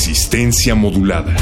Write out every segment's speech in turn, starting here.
Resistencia modulada.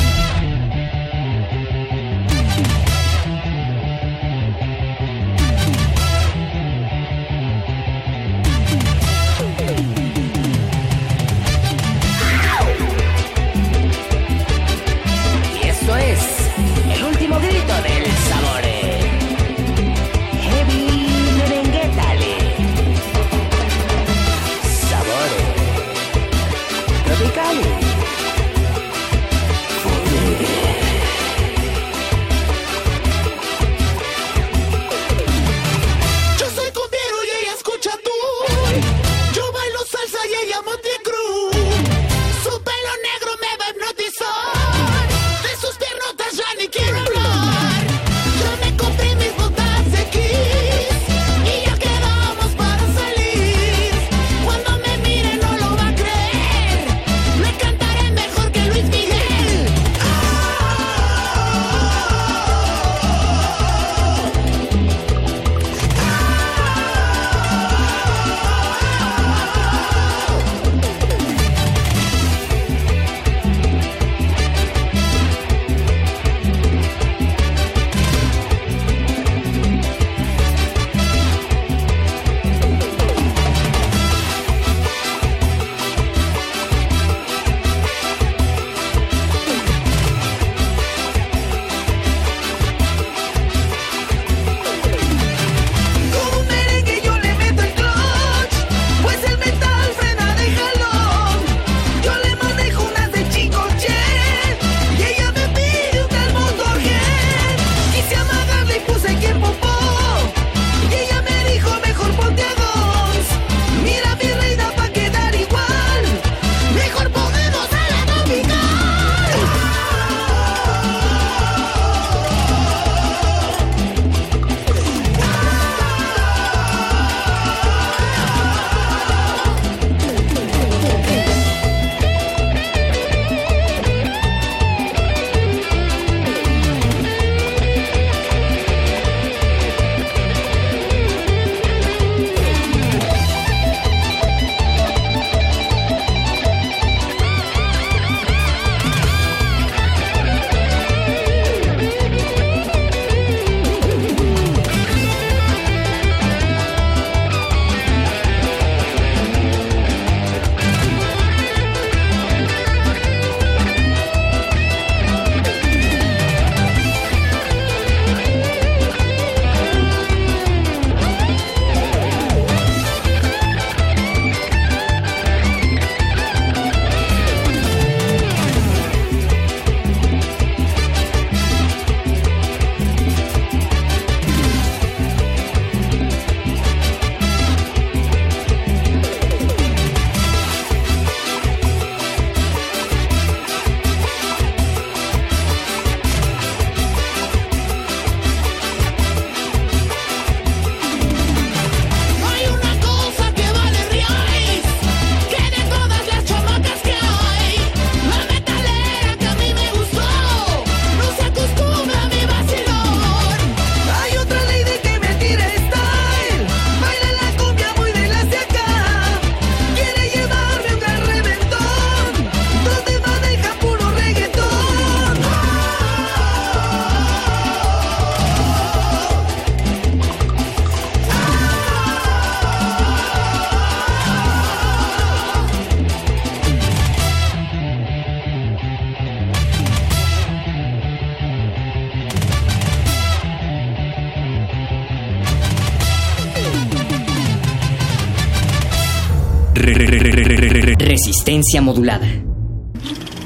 Resistencia modulada.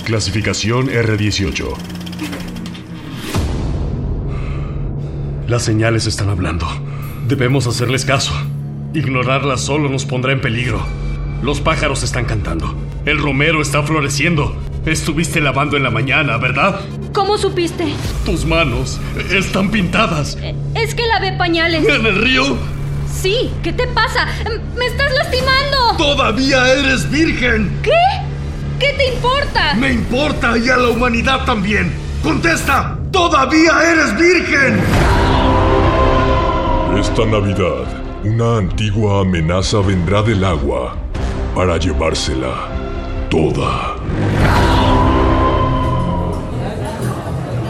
Clasificación R18. Las señales están hablando. Debemos hacerles caso. Ignorarlas solo nos pondrá en peligro. Los pájaros están cantando. El romero está floreciendo. Estuviste lavando en la mañana, ¿verdad? ¿Cómo supiste? Tus manos están pintadas. Es que lavé pañales. ¿En el río? Sí, ¿qué te pasa? ¡Me estás lastimando! ¡Todavía eres virgen! ¿Qué? ¿Qué te importa? Me importa y a la humanidad también. ¡Contesta! ¡Todavía eres virgen! Esta Navidad, una antigua amenaza vendrá del agua para llevársela. toda.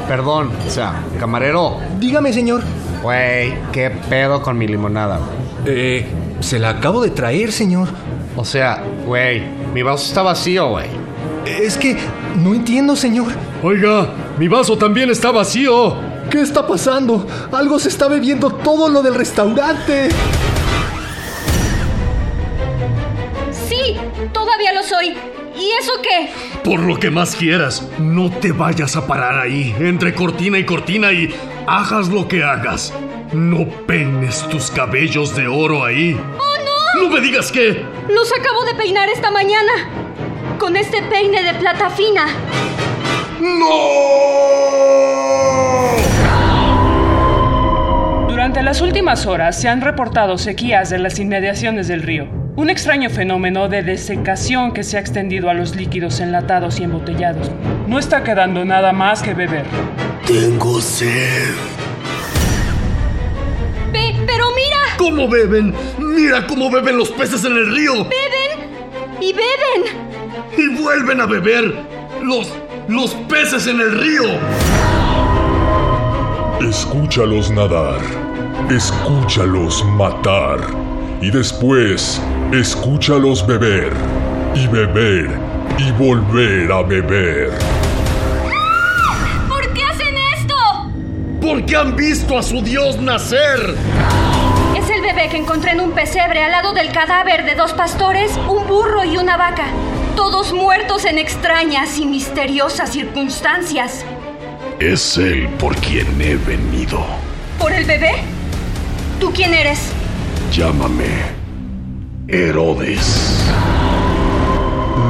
Perdón, o sea, camarero. Dígame, señor. Güey, ¿qué pedo con mi limonada? güey? Eh, se la acabo de traer, señor. O sea, güey, mi vaso está vacío, güey. Es que no entiendo, señor. Oiga, mi vaso también está vacío. ¿Qué está pasando? Algo se está bebiendo todo lo del restaurante. Sí, todavía lo soy. ¿Y eso qué? Por lo que más quieras, no te vayas a parar ahí, entre cortina y cortina y hagas lo que hagas. No peines tus cabellos de oro ahí. ¡Oh, no! No me digas que... Los acabo de peinar esta mañana. Con este peine de plata fina. Durante las últimas horas se han reportado sequías de las inmediaciones del río. Un extraño fenómeno de desecación que se ha extendido a los líquidos enlatados y embotellados. No está quedando nada más que beber. Tengo sed. Pe- pero mira, ¿Cómo beben? Mira cómo beben los peces en el río. beben y beben. Y vuelven a beber los... los peces en el río. Escúchalos nadar. Escúchalos matar. Y después, escúchalos beber. Y beber. Y volver a beber. ¿Por qué hacen esto? Porque han visto a su dios nacer. Es el bebé que encontré en un pesebre al lado del cadáver de dos pastores, un burro y una vaca. Todos muertos en extrañas y misteriosas circunstancias. Es él por quien he venido. ¿Por el bebé? ¿Tú quién eres? Llámame Herodes.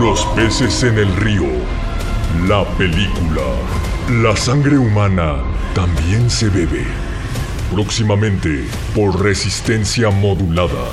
Los peces en el río. La película. La sangre humana también se bebe. Próximamente por resistencia modulada.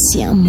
canción.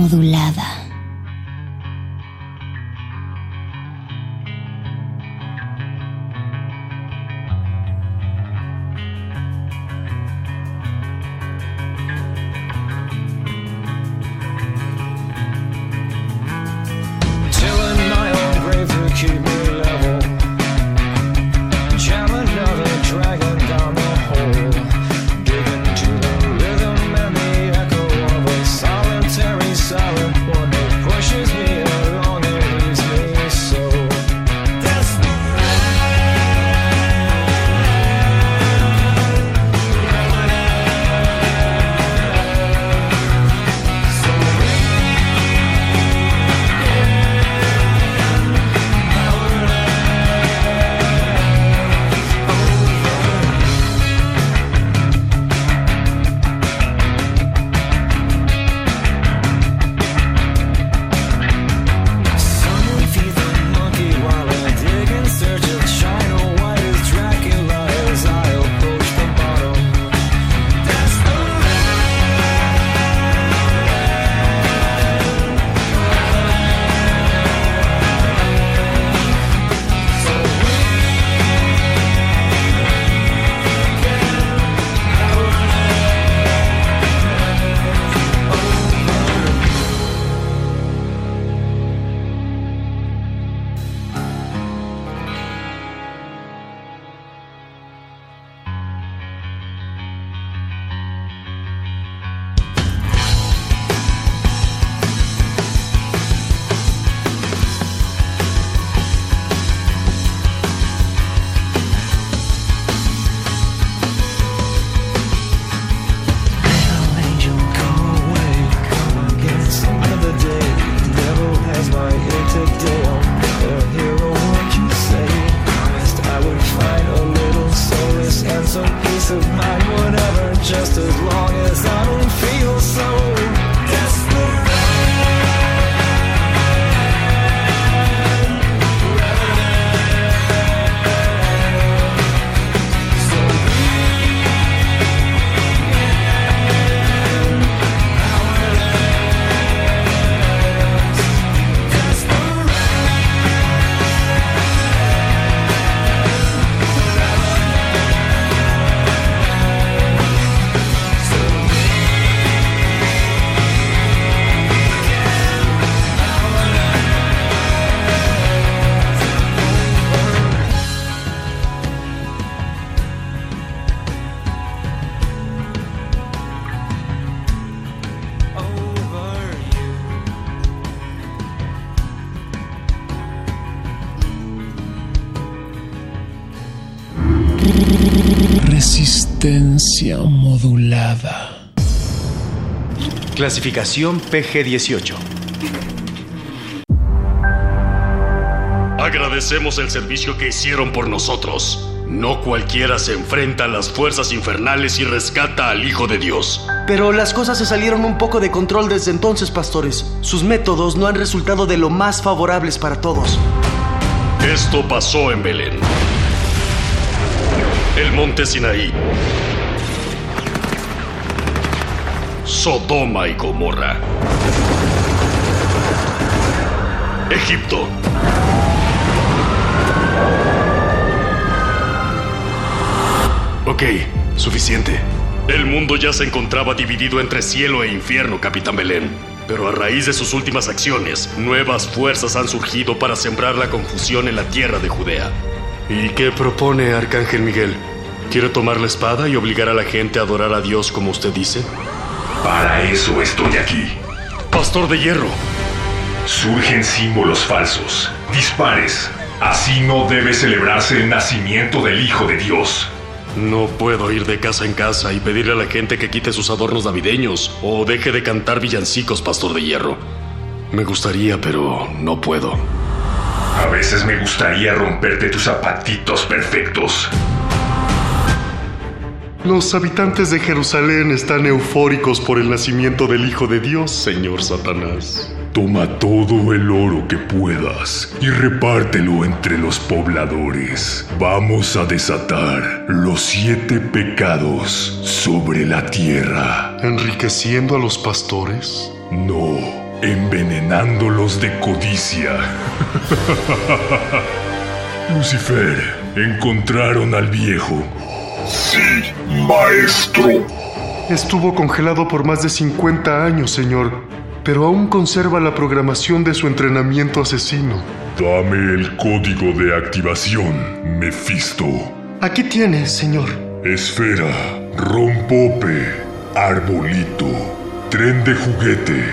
Modulada. Clasificación PG-18. Agradecemos el servicio que hicieron por nosotros. No cualquiera se enfrenta a las fuerzas infernales y rescata al Hijo de Dios. Pero las cosas se salieron un poco de control desde entonces, pastores. Sus métodos no han resultado de lo más favorables para todos. Esto pasó en Belén. El monte Sinaí Sodoma y Gomorra. Egipto. Ok, suficiente. El mundo ya se encontraba dividido entre cielo e infierno, Capitán Belén. Pero a raíz de sus últimas acciones, nuevas fuerzas han surgido para sembrar la confusión en la tierra de Judea. ¿Y qué propone Arcángel Miguel? ¿Quiere tomar la espada y obligar a la gente a adorar a Dios como usted dice? Para eso estoy aquí. Pastor de hierro. Surgen símbolos falsos, dispares. Así no debe celebrarse el nacimiento del Hijo de Dios. No puedo ir de casa en casa y pedirle a la gente que quite sus adornos navideños o deje de cantar villancicos, Pastor de Hierro. Me gustaría, pero no puedo. A veces me gustaría romperte tus zapatitos perfectos. Los habitantes de Jerusalén están eufóricos por el nacimiento del Hijo de Dios, señor Satanás. Toma todo el oro que puedas y repártelo entre los pobladores. Vamos a desatar los siete pecados sobre la tierra. ¿Enriqueciendo a los pastores? No, envenenándolos de codicia. Lucifer, encontraron al viejo. Sí, maestro. Estuvo congelado por más de 50 años, señor, pero aún conserva la programación de su entrenamiento asesino. Dame el código de activación, Mephisto. Aquí tiene, señor. Esfera, rompope, arbolito, tren de juguete,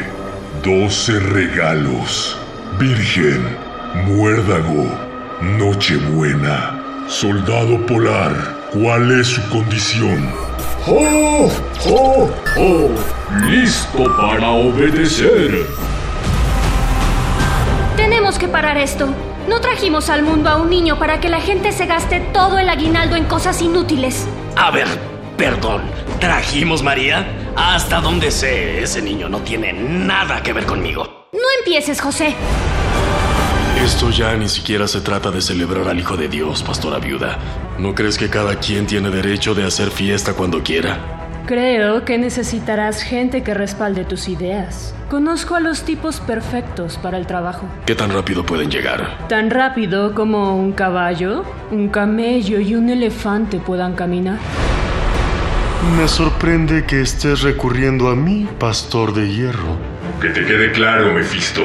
12 regalos, virgen, muérdago, nochebuena, soldado polar. ¿Cuál es su condición? ¡Oh! ¡Oh! ¡Oh! ¡Listo para obedecer! Tenemos que parar esto. No trajimos al mundo a un niño para que la gente se gaste todo el aguinaldo en cosas inútiles. A ver, perdón. ¿Trajimos María? Hasta donde sé, ese niño no tiene nada que ver conmigo. No empieces, José. Esto ya ni siquiera se trata de celebrar al Hijo de Dios, pastora viuda. ¿No crees que cada quien tiene derecho de hacer fiesta cuando quiera? Creo que necesitarás gente que respalde tus ideas. Conozco a los tipos perfectos para el trabajo. ¿Qué tan rápido pueden llegar? Tan rápido como un caballo, un camello y un elefante puedan caminar. Me sorprende que estés recurriendo a mí, pastor de hierro. Que te quede claro, Mephisto.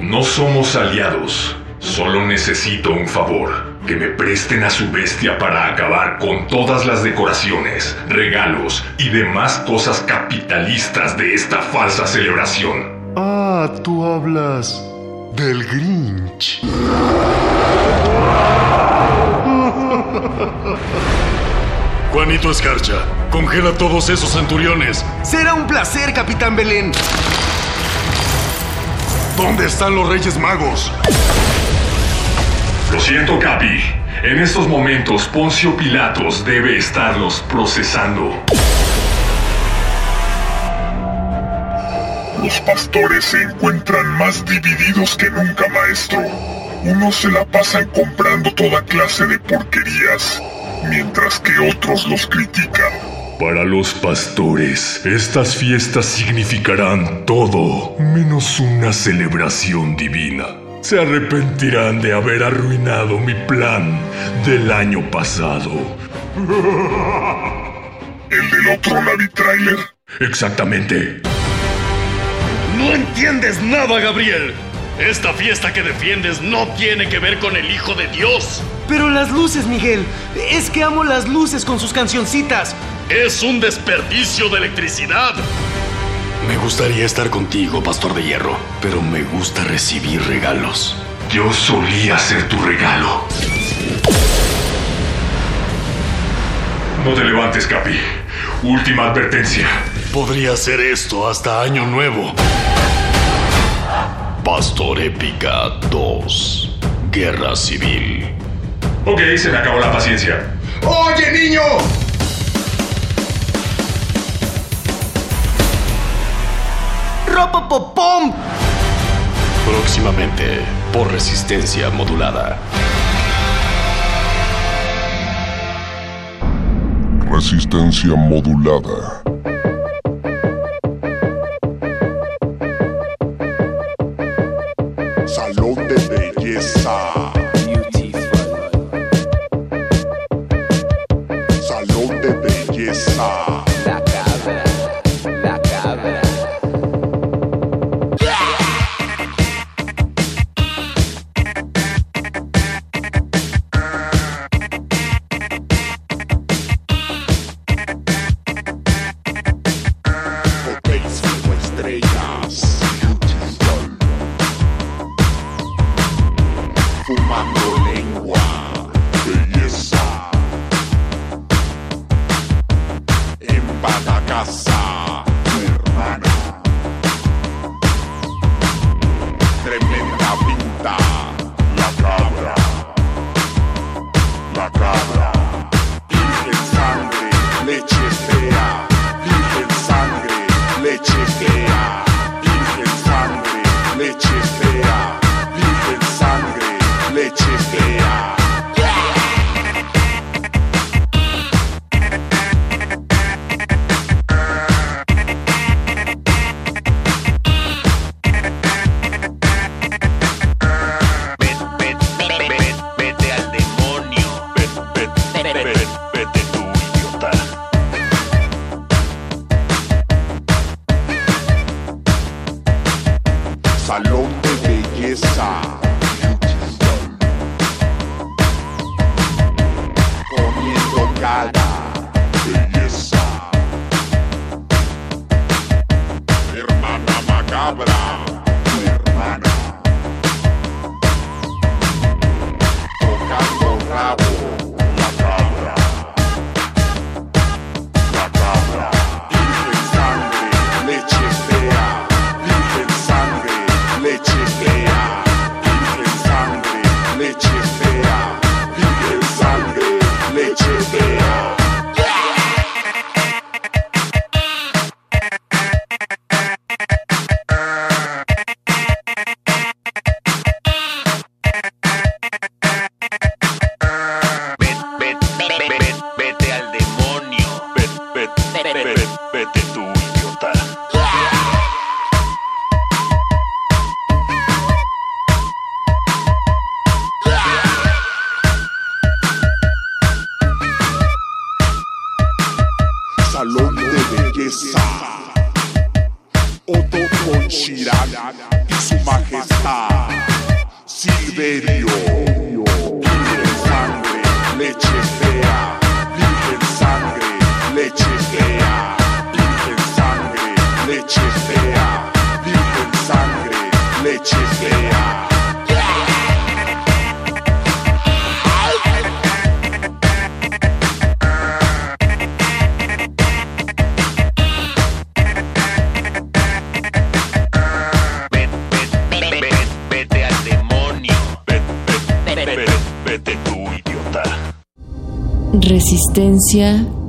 No somos aliados. Solo necesito un favor. Que me presten a su bestia para acabar con todas las decoraciones, regalos y demás cosas capitalistas de esta falsa celebración. Ah, tú hablas del Grinch. Juanito Escarcha, congela todos esos centuriones. Será un placer, Capitán Belén. ¿Dónde están los Reyes Magos? Lo siento, Capi. En estos momentos, Poncio Pilatos debe estarlos procesando. Los pastores se encuentran más divididos que nunca, maestro. Unos se la pasan comprando toda clase de porquerías, mientras que otros los critican. Para los pastores, estas fiestas significarán todo menos una celebración divina. Se arrepentirán de haber arruinado mi plan del año pasado. ¿El del otro Navi Trailer? Exactamente. No entiendes nada, Gabriel. Esta fiesta que defiendes no tiene que ver con el Hijo de Dios. Pero las luces, Miguel. Es que amo las luces con sus cancioncitas. Es un desperdicio de electricidad. Me gustaría estar contigo, Pastor de Hierro, pero me gusta recibir regalos. Yo solía ser tu regalo. No te levantes, Capi. Última advertencia. Podría ser esto hasta Año Nuevo. Pastor Épica 2. Guerra Civil. Ok, se me acabó la paciencia. ¡Oye, niño! ¡Ropopopom! Próximamente, por resistencia modulada. Resistencia modulada.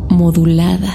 modulada.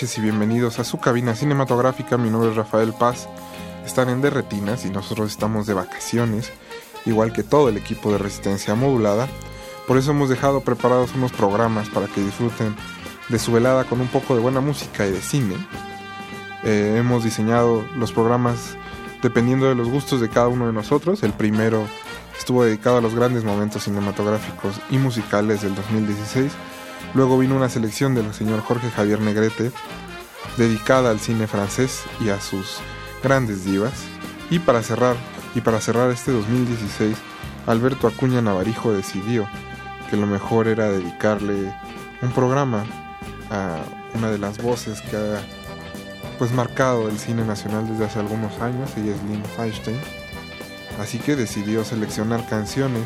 noches y bienvenidos a su cabina cinematográfica. Mi nombre es Rafael Paz. Están en De Retinas y nosotros estamos de vacaciones, igual que todo el equipo de resistencia modulada. Por eso hemos dejado preparados unos programas para que disfruten de su velada con un poco de buena música y de cine. Eh, hemos diseñado los programas dependiendo de los gustos de cada uno de nosotros. El primero estuvo dedicado a los grandes momentos cinematográficos y musicales del 2016. Luego vino una selección del señor Jorge Javier Negrete, dedicada al cine francés y a sus grandes divas. Y para cerrar, y para cerrar este 2016, Alberto Acuña Navarijo decidió que lo mejor era dedicarle un programa a una de las voces que ha pues marcado el cine nacional desde hace algunos años, ella es Lynn Feinstein. Así que decidió seleccionar canciones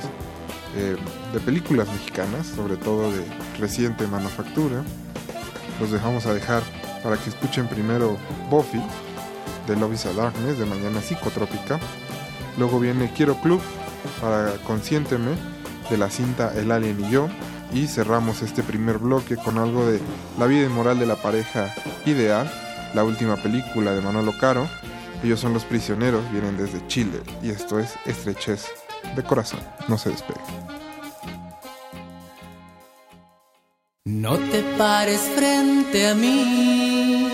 eh, de películas mexicanas, sobre todo de reciente manufactura. Los dejamos a dejar para que escuchen primero Buffy de Love is a Darkness de Mañana Psicotrópica. Luego viene Quiero Club para Consiénteme de la cinta El Alien y yo. Y cerramos este primer bloque con algo de La vida y moral de la pareja ideal, la última película de Manolo Caro. Ellos son los prisioneros, vienen desde Chile y esto es Estrechez de Corazón. No se despegue. No te pares frente a mí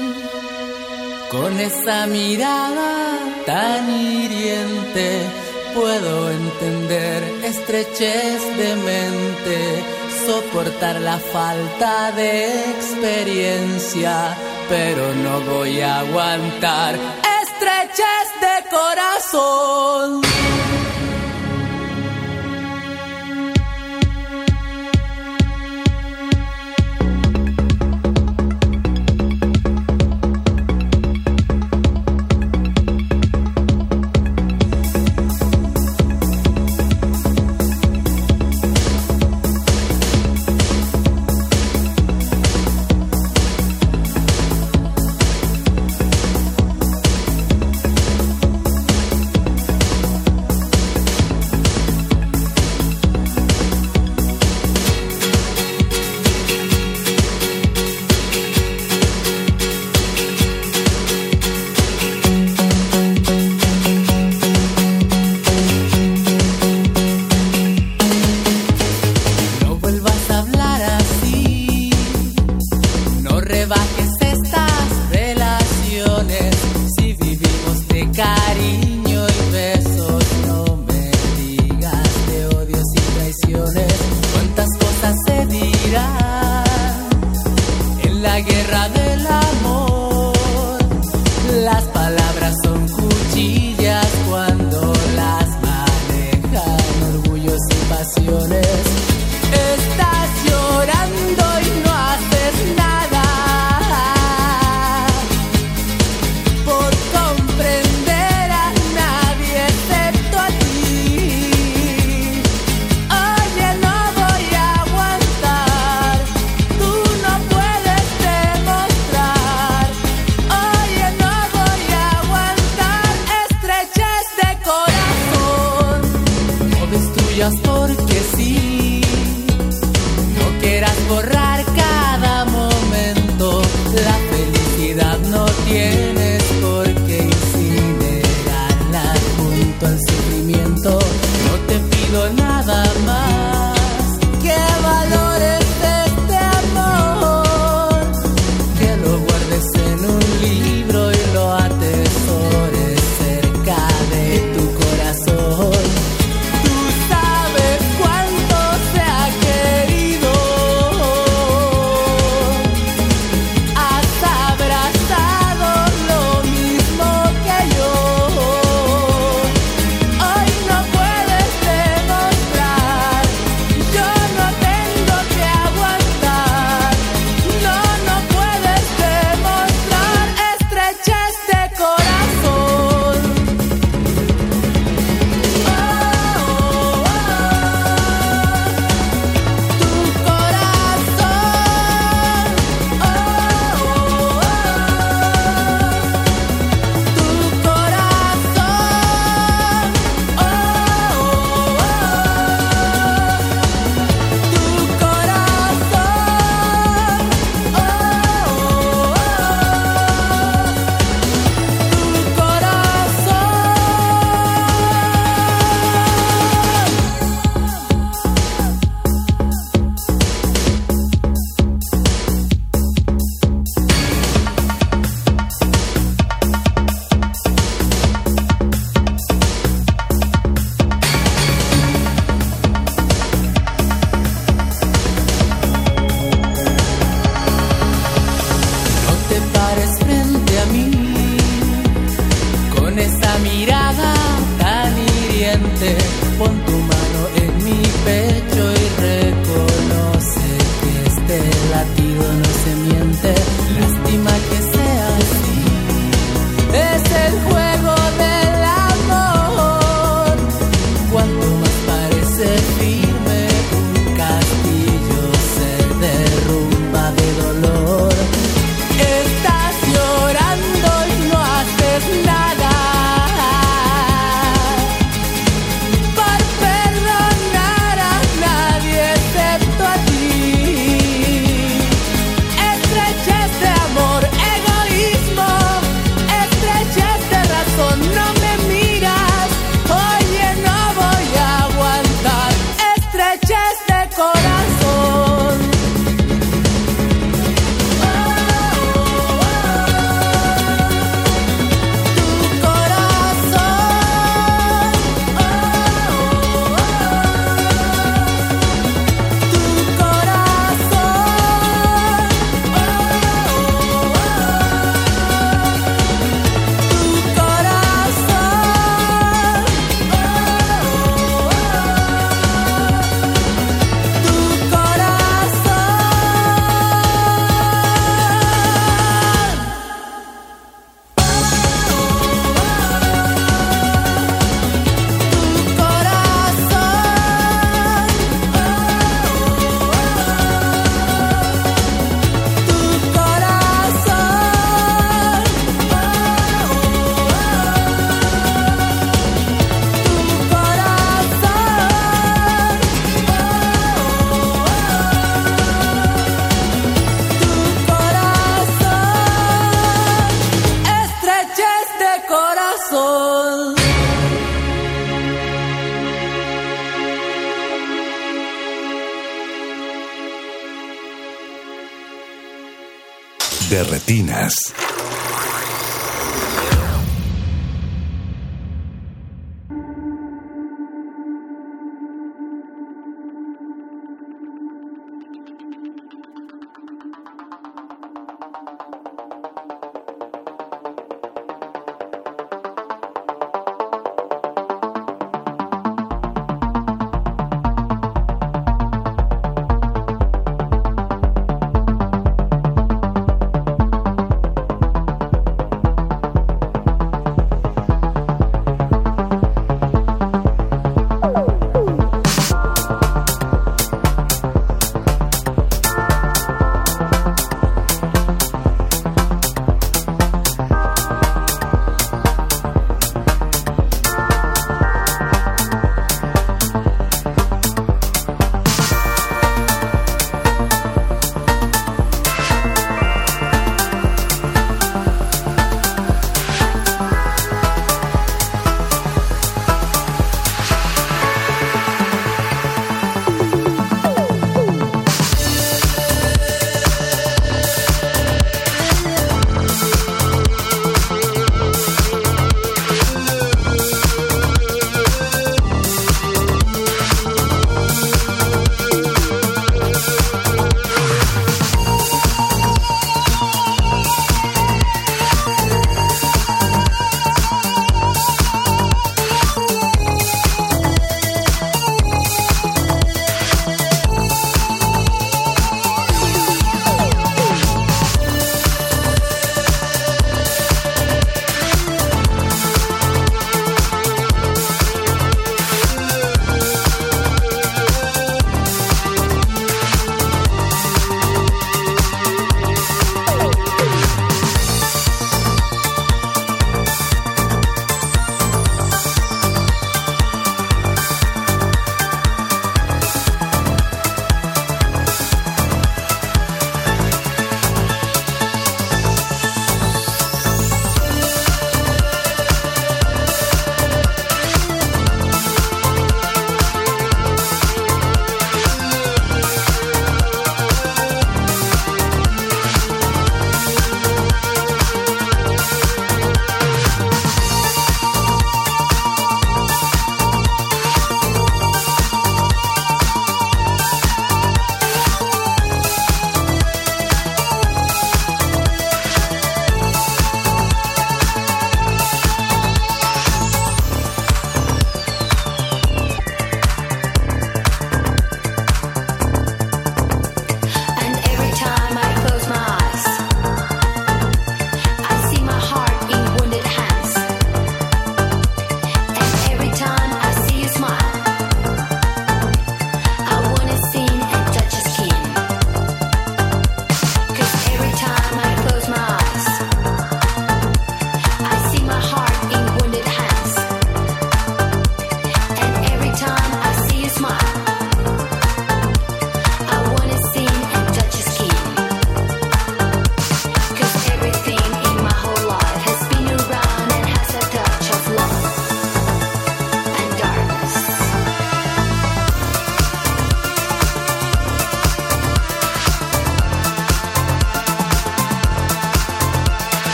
con esa mirada tan hiriente. Puedo entender estrechez de mente, soportar la falta de experiencia, pero no voy a aguantar estrechez de corazón.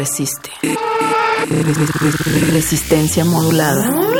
Resiste. Resistencia modulada.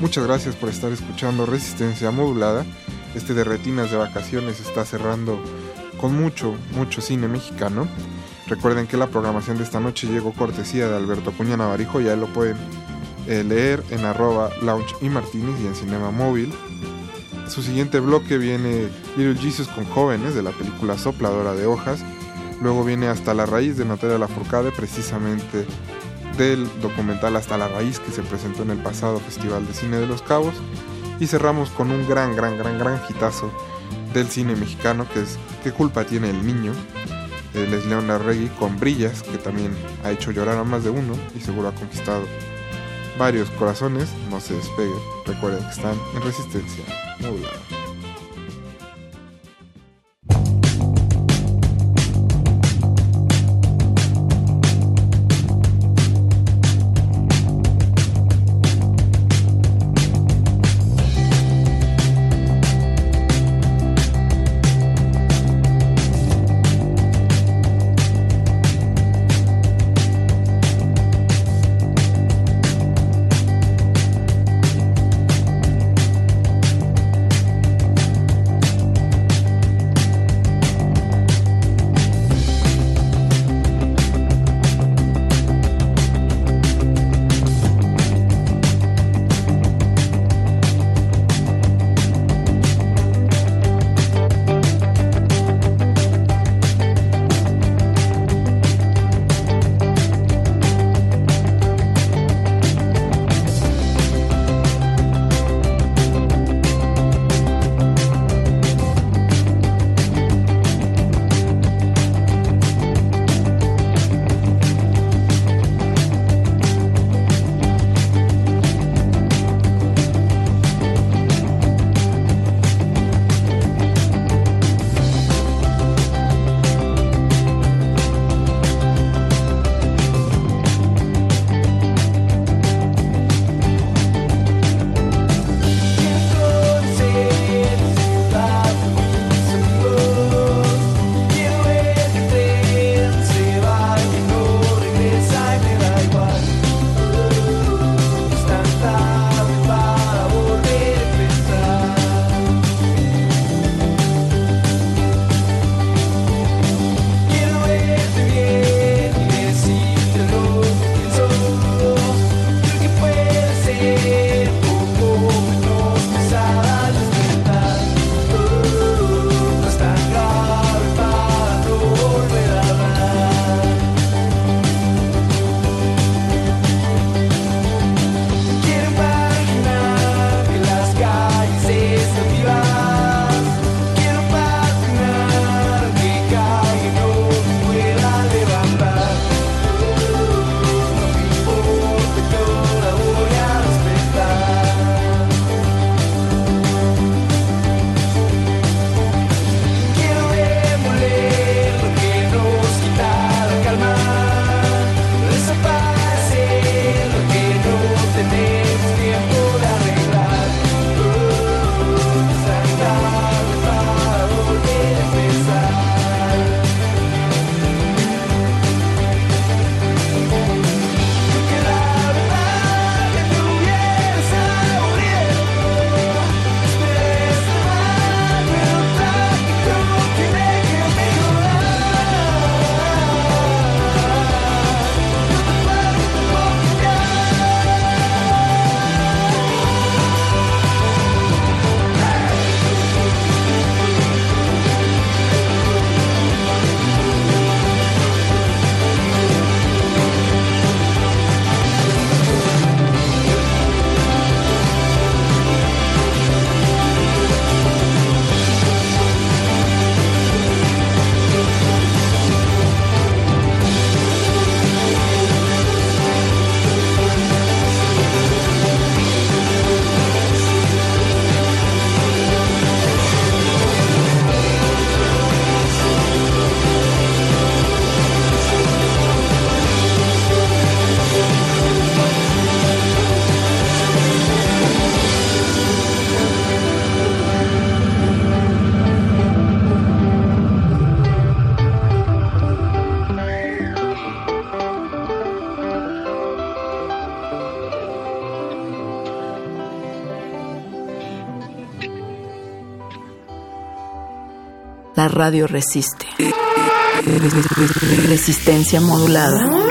Muchas gracias por estar escuchando Resistencia Modulada. Este de retinas de vacaciones está cerrando con mucho, mucho cine mexicano. Recuerden que la programación de esta noche llegó cortesía de Alberto Cuña Navarijo, ya lo pueden eh, leer en arroba lounge y martinis y en cinema móvil. Su siguiente bloque viene Little Jesus con jóvenes de la película Sopladora de Hojas. Luego viene Hasta la Raíz de Natalia Lafourcade, precisamente del documental Hasta la Raíz que se presentó en el pasado Festival de Cine de los Cabos. Y cerramos con un gran, gran, gran, gran hitazo del cine mexicano que es ¿Qué culpa tiene el niño? Él es Larregui con Brillas, que también ha hecho llorar a más de uno y seguro ha conquistado varios corazones. No se despeguen, recuerden que están en resistencia modulada. Radio resiste. Resistencia modulada.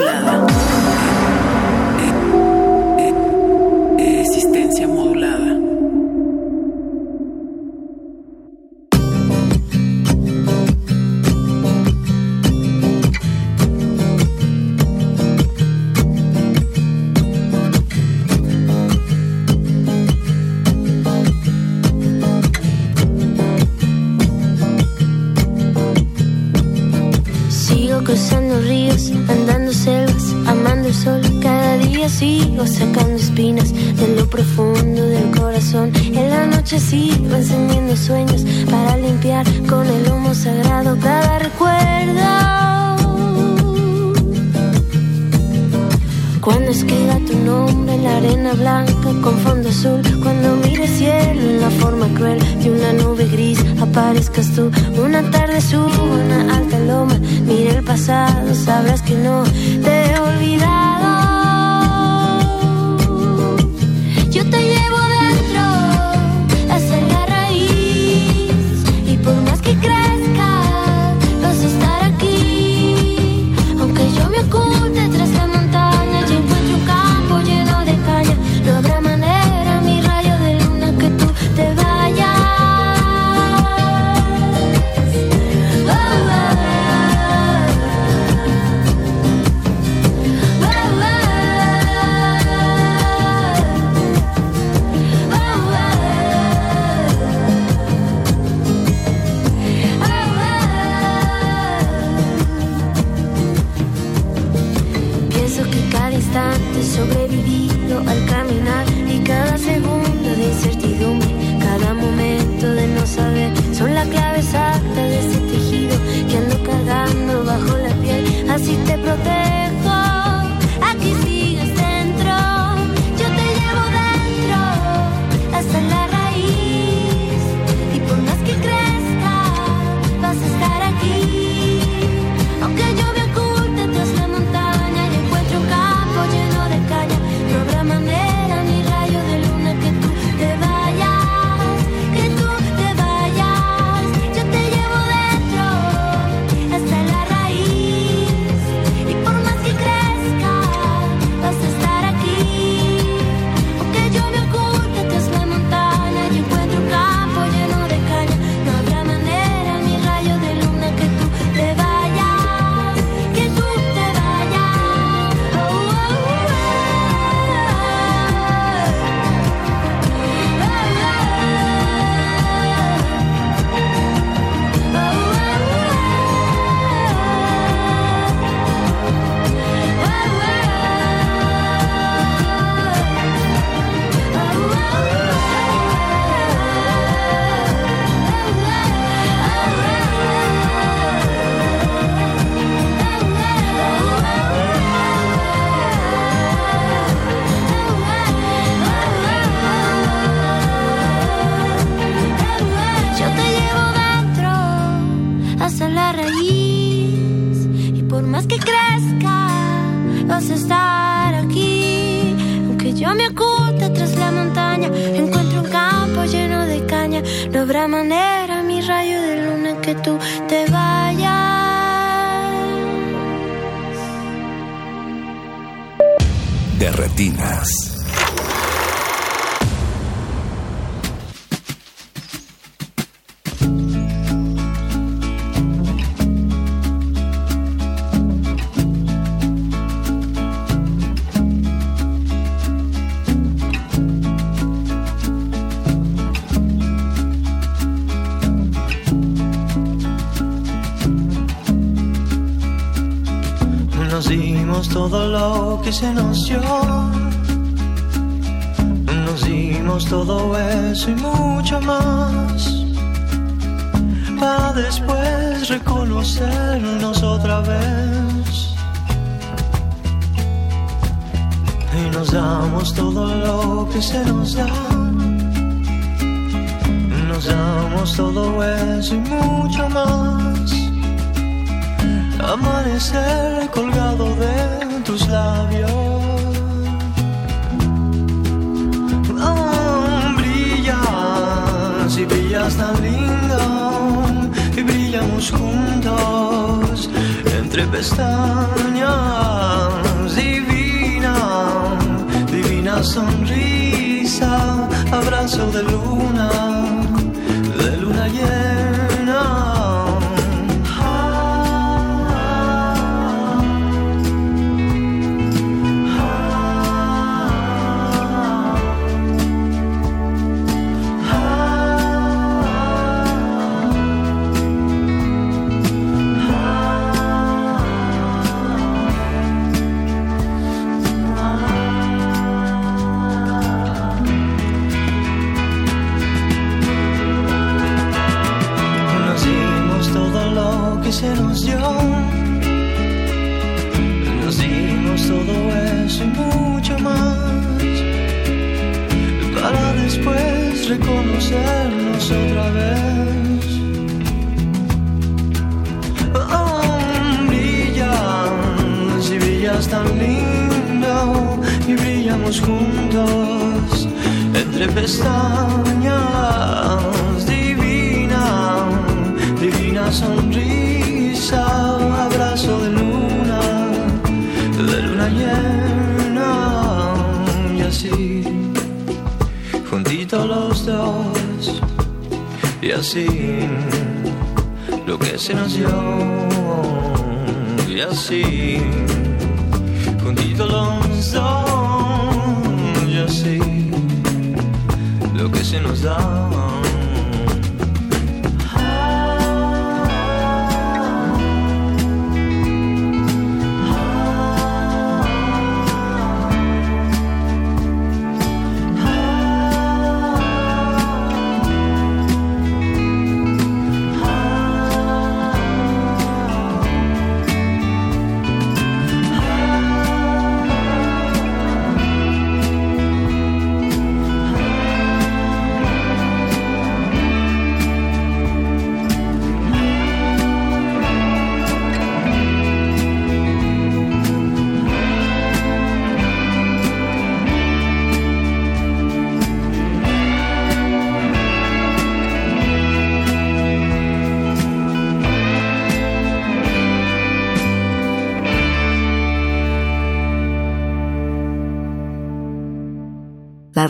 Lo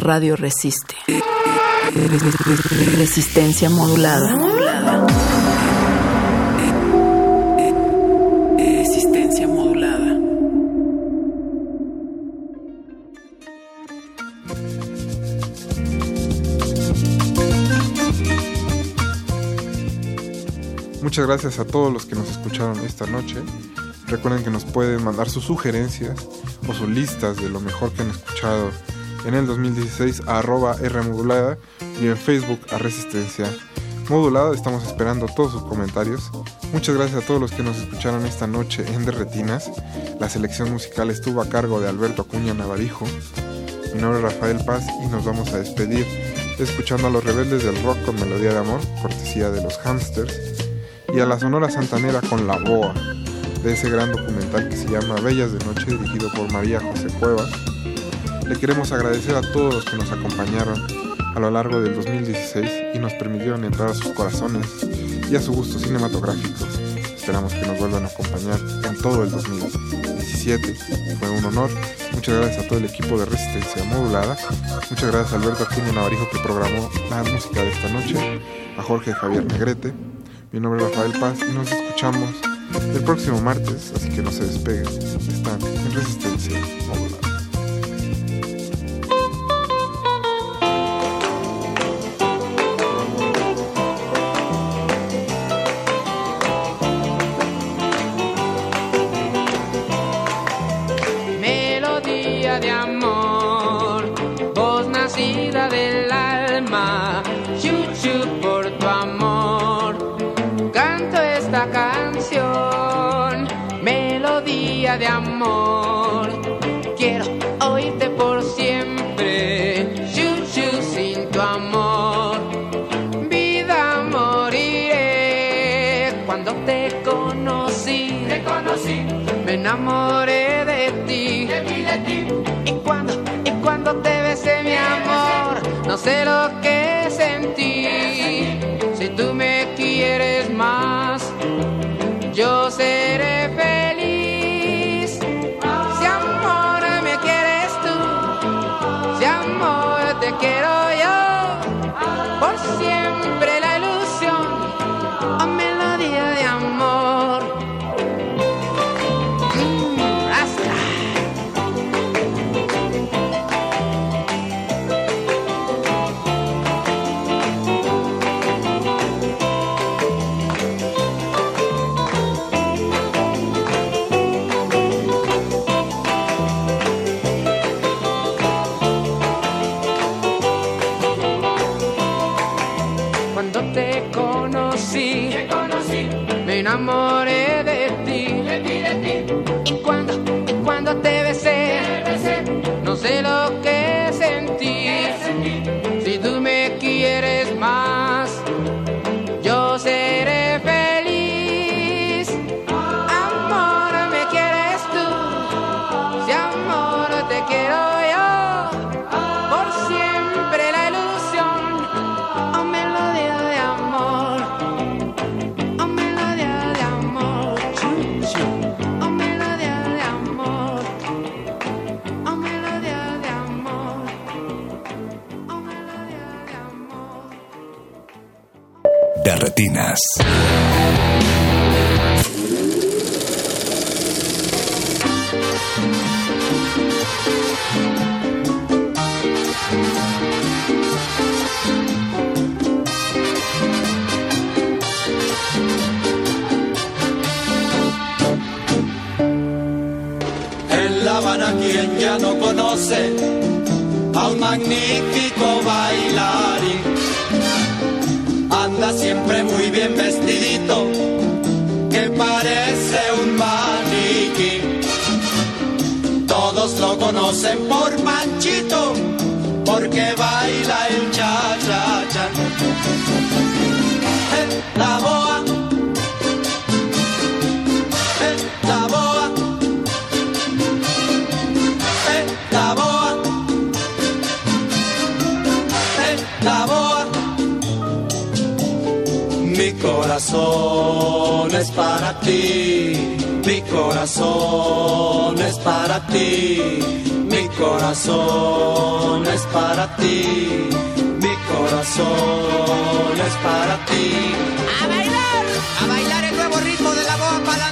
radio resiste. Resistencia modulada. Resistencia modulada. Muchas gracias a todos los que nos escucharon esta noche. Recuerden que nos pueden mandar sus sugerencias o sus listas de lo mejor que han escuchado en el 2016 a arroba R modulada y en Facebook a Resistencia Modulada. Estamos esperando todos sus comentarios. Muchas gracias a todos los que nos escucharon esta noche en Derretinas. La selección musical estuvo a cargo de Alberto Acuña Navarijo. Mi nombre es Rafael Paz y nos vamos a despedir escuchando a los rebeldes del rock con melodía de amor, cortesía de los hamsters, y a la Sonora Santanera con La Boa, de ese gran documental que se llama Bellas de Noche, dirigido por María José Cuevas. Le queremos agradecer a todos los que nos acompañaron a lo largo del 2016 y nos permitieron entrar a sus corazones y a su gusto cinematográfico. Esperamos que nos vuelvan a acompañar en todo el 2017. Fue un honor. Muchas gracias a todo el equipo de Resistencia Modulada. Muchas gracias a Alberto Acuña Navarijo que programó la música de esta noche. A Jorge Javier Negrete. Mi nombre es Rafael Paz y nos escuchamos el próximo martes, así que no se despeguen. Están en Resistencia Modulada. Enamoré de ti. De mí, de ti. Y cuando, y cuando te besé, mi amor, no sé lo que Podcast. En La Habana quien ya no conoce a un magnífico bailar bien vestidito, que parece un maniquí. Todos lo conocen por Manchito, porque baila el cha-cha-cha. corazón es para ti, mi corazón es para ti, mi corazón es para ti, mi corazón es para ti. A bailar, a bailar el nuevo ritmo de la voz para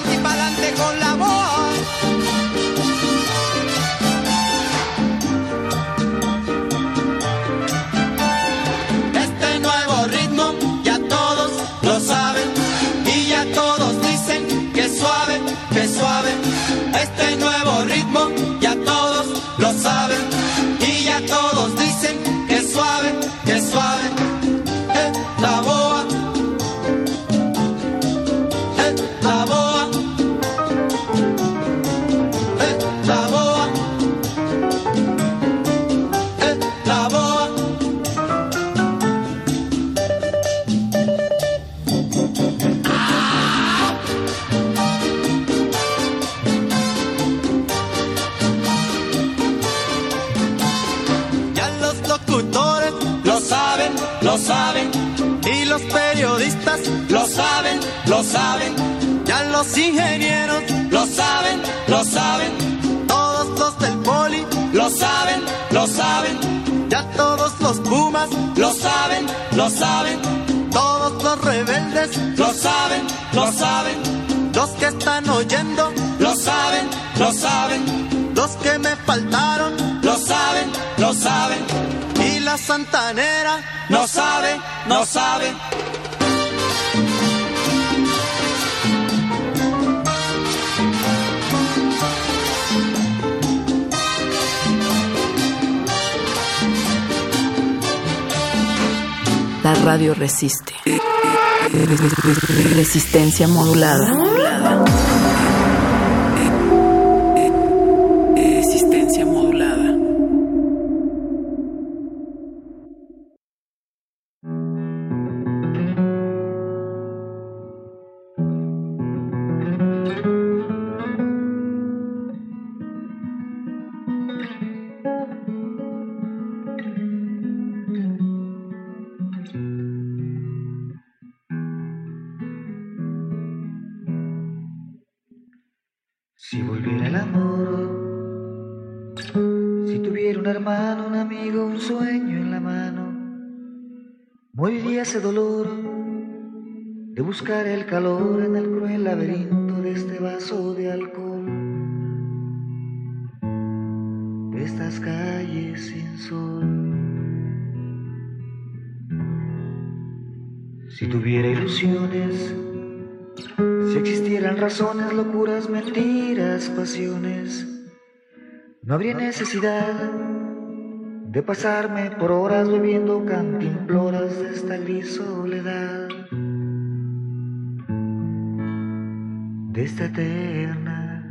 resiste. Resistencia modulada. buscar el calor en el cruel laberinto de este vaso de alcohol, de estas calles sin sol. Si tuviera ilusiones, si existieran razones, locuras, mentiras, pasiones, no habría necesidad de pasarme por horas bebiendo cantimploras de esta gris soledad. De esta eterna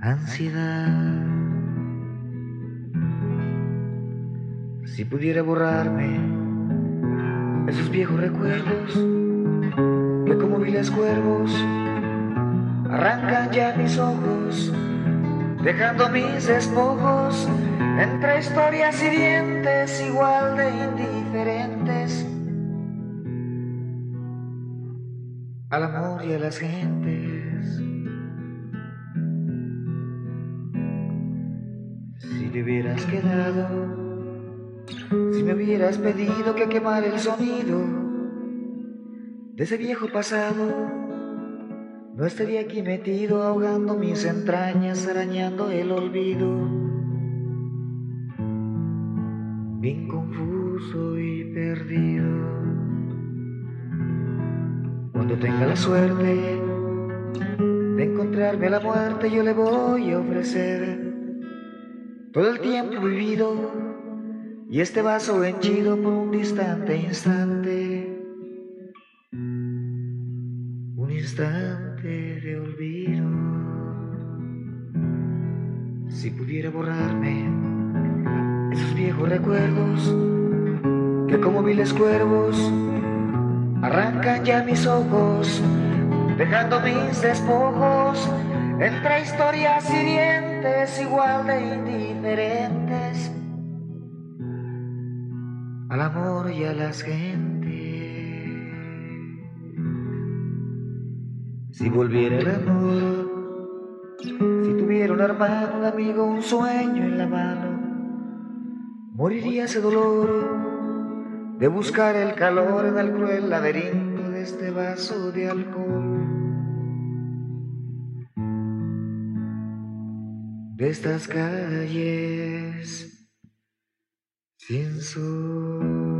ansiedad. Si pudiera borrarme esos viejos recuerdos que como viles cuervos arrancan ya mis ojos, dejando mis despojos entre historias hirientes igual de indiferentes al amor y a las gentes. Si te hubieras quedado, si me hubieras pedido que quemara el sonido de ese viejo pasado, no estaría aquí metido ahogando mis entrañas, arañando el olvido. Bien confuso y perdido. Cuando tenga la suerte de encontrarme a la muerte, yo le voy a ofrecer todo el tiempo vivido y este vaso henchido por un distante instante. Un instante de olvido. Si pudiera borrarme esos viejos recuerdos que como viles cuervos arrancan ya mis ojos, dejando mis despojos. Entre historias hirientes igual de indiferentes. Al amor y a las gentes. Si volviera el amor, si tuviera un hermano, un amigo, un sueño en la mano, moriría ese dolor de buscar el calor en el cruel laberinto de este vaso de alcohol. De estas calles sin sol.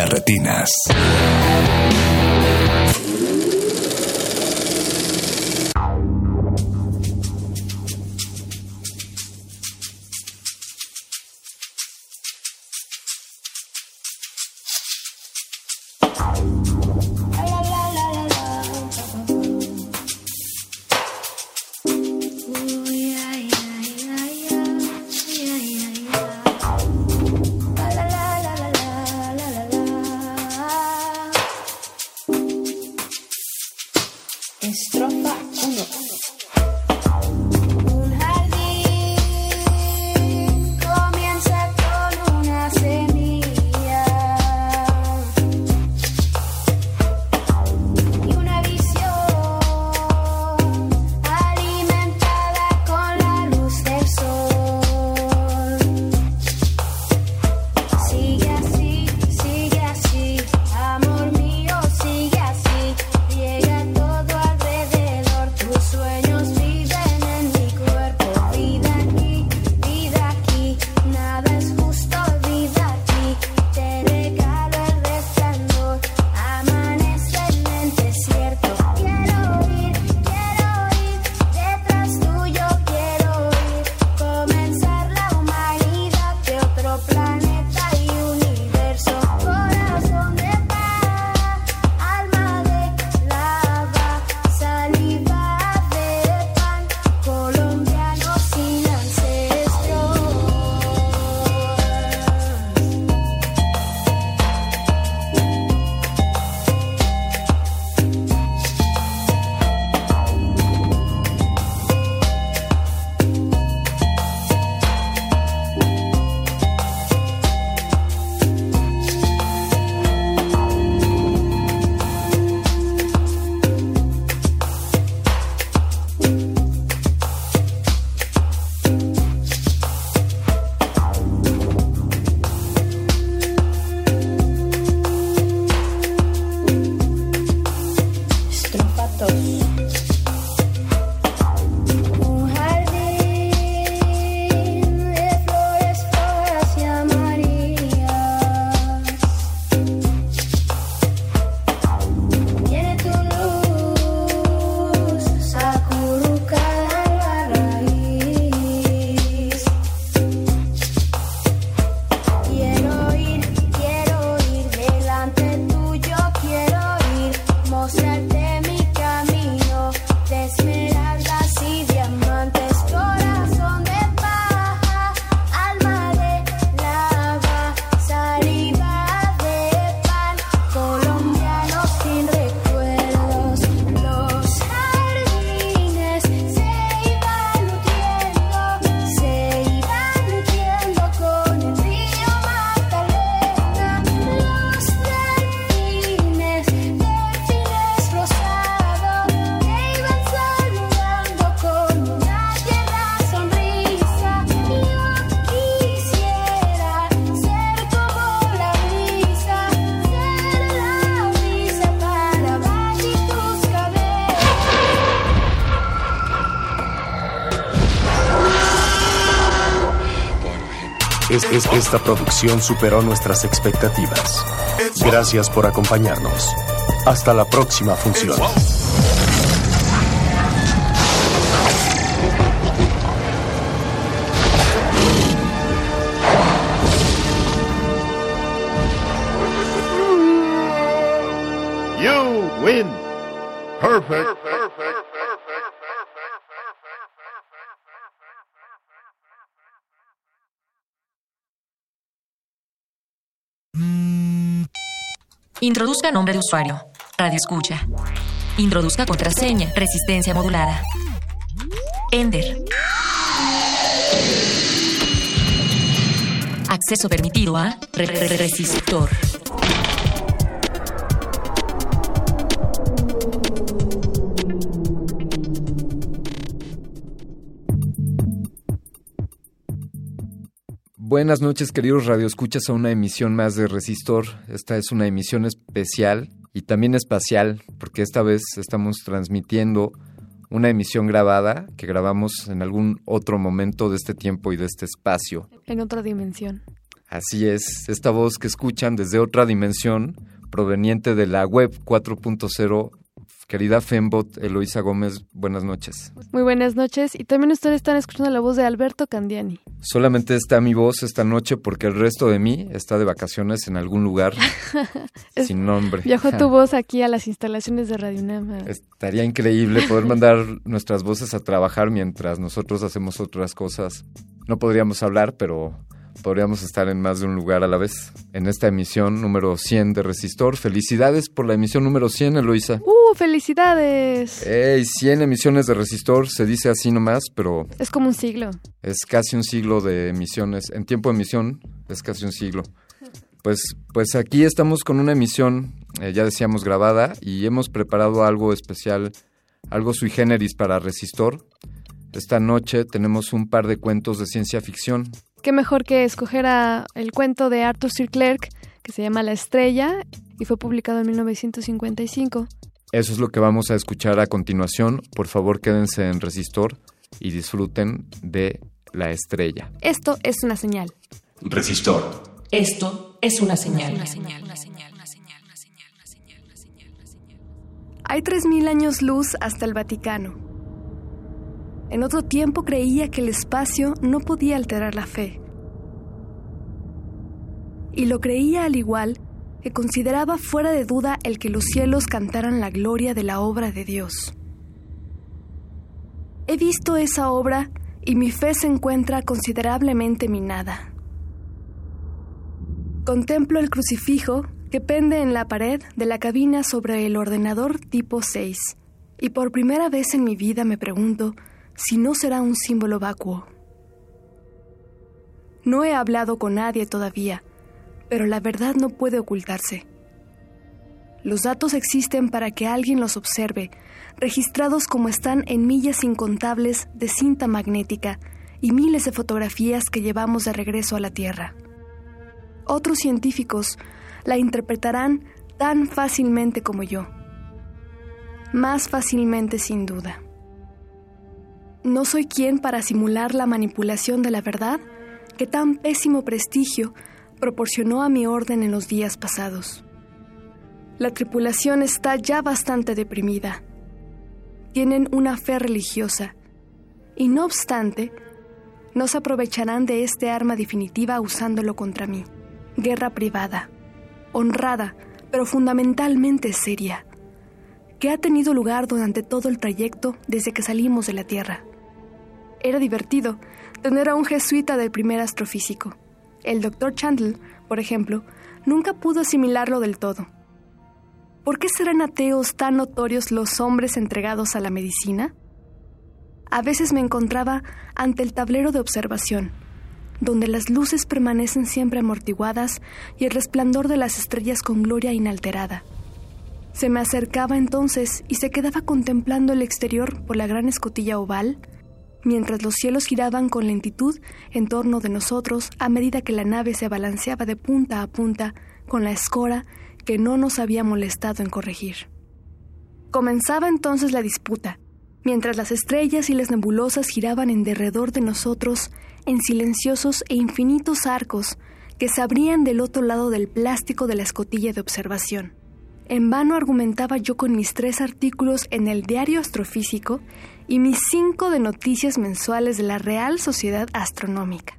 De retinas. Es- esta producción superó nuestras expectativas. Gracias por acompañarnos. Hasta la próxima función. Introduzca nombre de usuario. Radio escucha. Introduzca contraseña. Resistencia modulada. Ender. Acceso permitido a re- re- re- resistor. Buenas noches, queridos radioescuchas, a una emisión más de Resistor. Esta es una emisión especial y también espacial, porque esta vez estamos transmitiendo una emisión grabada que grabamos en algún otro momento de este tiempo y de este espacio. En otra dimensión. Así es, esta voz que escuchan desde otra dimensión, proveniente de la web 4.0. Querida Fembot, Eloisa Gómez, buenas noches. Muy buenas noches. Y también ustedes están escuchando la voz de Alberto Candiani. Solamente está mi voz esta noche porque el resto de mí está de vacaciones en algún lugar Es- sin nombre. Viajó tu voz aquí a las instalaciones de Radio UNAM. Estaría increíble poder mandar nuestras voces a trabajar mientras nosotros hacemos otras cosas. No podríamos hablar, pero podríamos estar en más de un lugar a la vez. En esta emisión número 100 de Resistor. Felicidades por la emisión número 100, Eloisa. ¡Uh, felicidades! ¡Ey! 100 emisiones de Resistor, se dice así nomás, pero Es como un siglo. es casi un siglo de emisiones. En tiempo de emisión es casi un siglo. Pues, pues aquí estamos con una emisión, eh, ya decíamos, grabada y hemos preparado algo especial, algo sui generis para Resistor. Esta noche tenemos un par de cuentos de ciencia ficción. Qué mejor que escoger a el cuento de Arthur C. Clarke, que se llama La Estrella, y fue publicado en 1955. Eso es lo que vamos a escuchar a continuación. Por favor, quédense en Resistor y disfruten de La Estrella. Esto es una señal. Resistor. Esto es una señal. Hay 3.000 años luz hasta el Vaticano. En otro tiempo creía que el espacio no podía alterar la fe. Y lo creía al igual que consideraba fuera de duda el que los cielos cantaran la gloria de la obra de Dios. He visto esa obra y mi fe se encuentra considerablemente minada. Contemplo el crucifijo que pende en la pared de la cabina sobre el ordenador tipo 6 y por primera vez en mi vida me pregunto si no será un símbolo vacuo. No he hablado con nadie todavía, pero la verdad no puede ocultarse. Los datos existen para que alguien los observe, registrados como están en millas incontables de cinta magnética y miles de fotografías que llevamos de regreso a la Tierra. Otros científicos la interpretarán tan fácilmente como yo. Más fácilmente sin duda. No soy quien para simular la manipulación de la verdad que tan pésimo prestigio proporcionó a mi orden en los días pasados. La tripulación está ya bastante deprimida. Tienen una fe religiosa y no obstante, no se aprovecharán de este arma definitiva usándolo contra mí. Guerra privada, honrada, pero fundamentalmente seria, que ha tenido lugar durante todo el trayecto desde que salimos de la Tierra. Era divertido tener a un jesuita del primer astrofísico. El doctor Chandler, por ejemplo, nunca pudo asimilarlo del todo. ¿Por qué serán ateos tan notorios los hombres entregados a la medicina? A veces me encontraba ante el tablero de observación, donde las luces permanecen siempre amortiguadas y el resplandor de las estrellas con gloria inalterada. Se me acercaba entonces y se quedaba contemplando el exterior por la gran escotilla oval, mientras los cielos giraban con lentitud en torno de nosotros a medida que la nave se balanceaba de punta a punta con la escora que no nos había molestado en corregir. Comenzaba entonces la disputa, mientras las estrellas y las nebulosas giraban en derredor de nosotros en silenciosos e infinitos arcos que se abrían del otro lado del plástico de la escotilla de observación. En vano argumentaba yo con mis tres artículos en el Diario Astrofísico y mis cinco de noticias mensuales de la Real Sociedad Astronómica.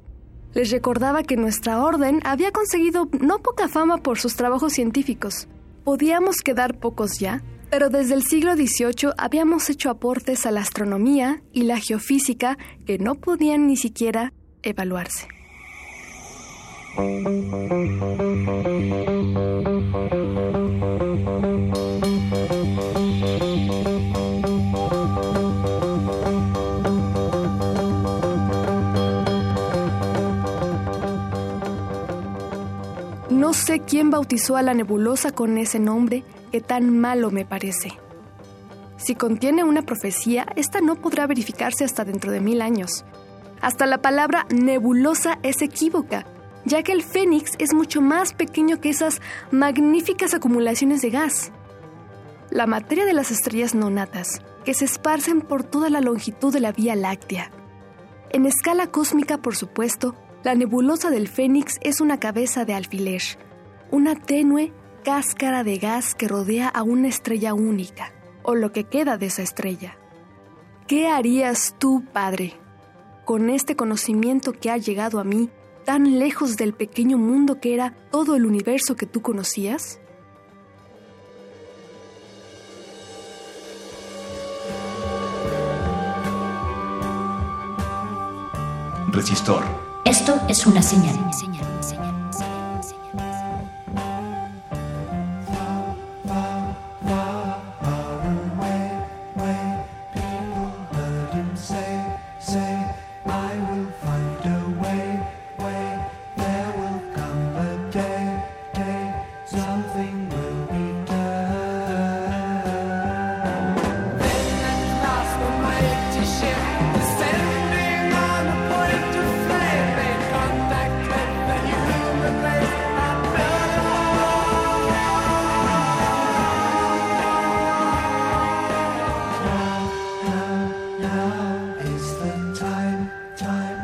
Les recordaba que nuestra orden había conseguido no poca fama por sus trabajos científicos. Podíamos quedar pocos ya, pero desde el siglo XVIII habíamos hecho aportes a la astronomía y la geofísica que no podían ni siquiera evaluarse. No sé quién bautizó a la nebulosa con ese nombre que tan malo me parece. Si contiene una profecía, esta no podrá verificarse hasta dentro de mil años. Hasta la palabra nebulosa es equívoca, ya que el fénix es mucho más pequeño que esas magníficas acumulaciones de gas. La materia de las estrellas nonatas, que se esparcen por toda la longitud de la Vía Láctea. En escala cósmica, por supuesto, la nebulosa del fénix es una cabeza de alfiler, una tenue cáscara de gas que rodea a una estrella única, o lo que queda de esa estrella. ¿Qué harías tú, Padre, con este conocimiento que ha llegado a mí tan lejos del pequeño mundo que era todo el universo que tú conocías? Resistor. Esto es una señal. time.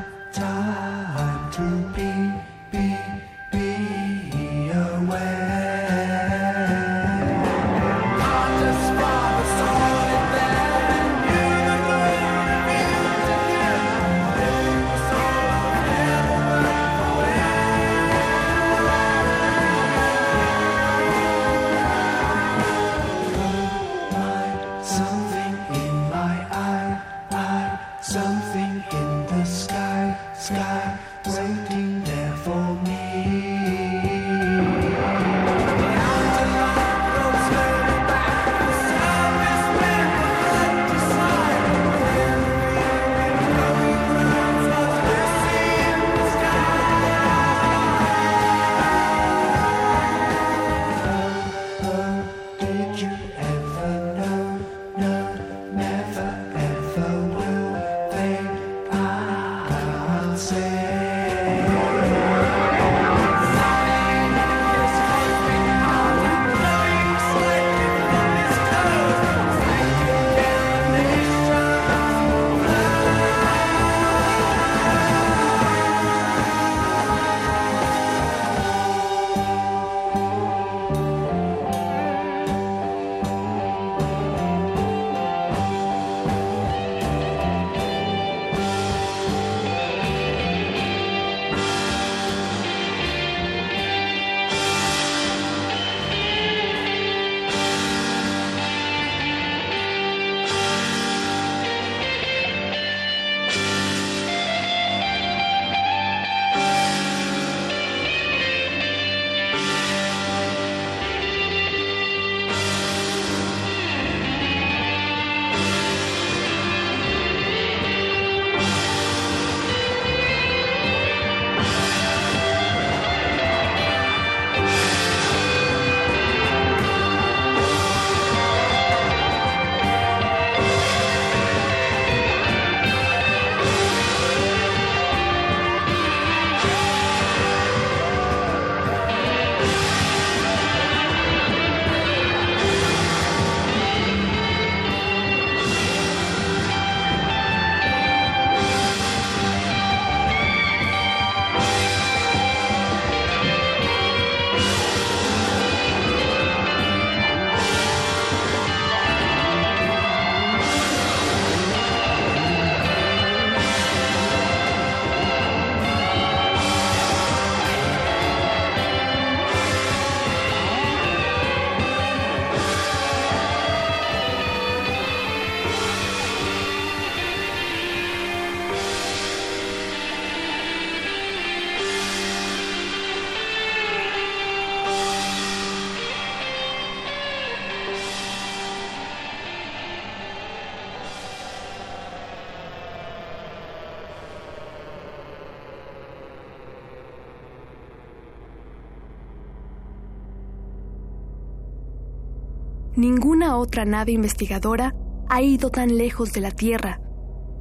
Otra nave investigadora ha ido tan lejos de la Tierra.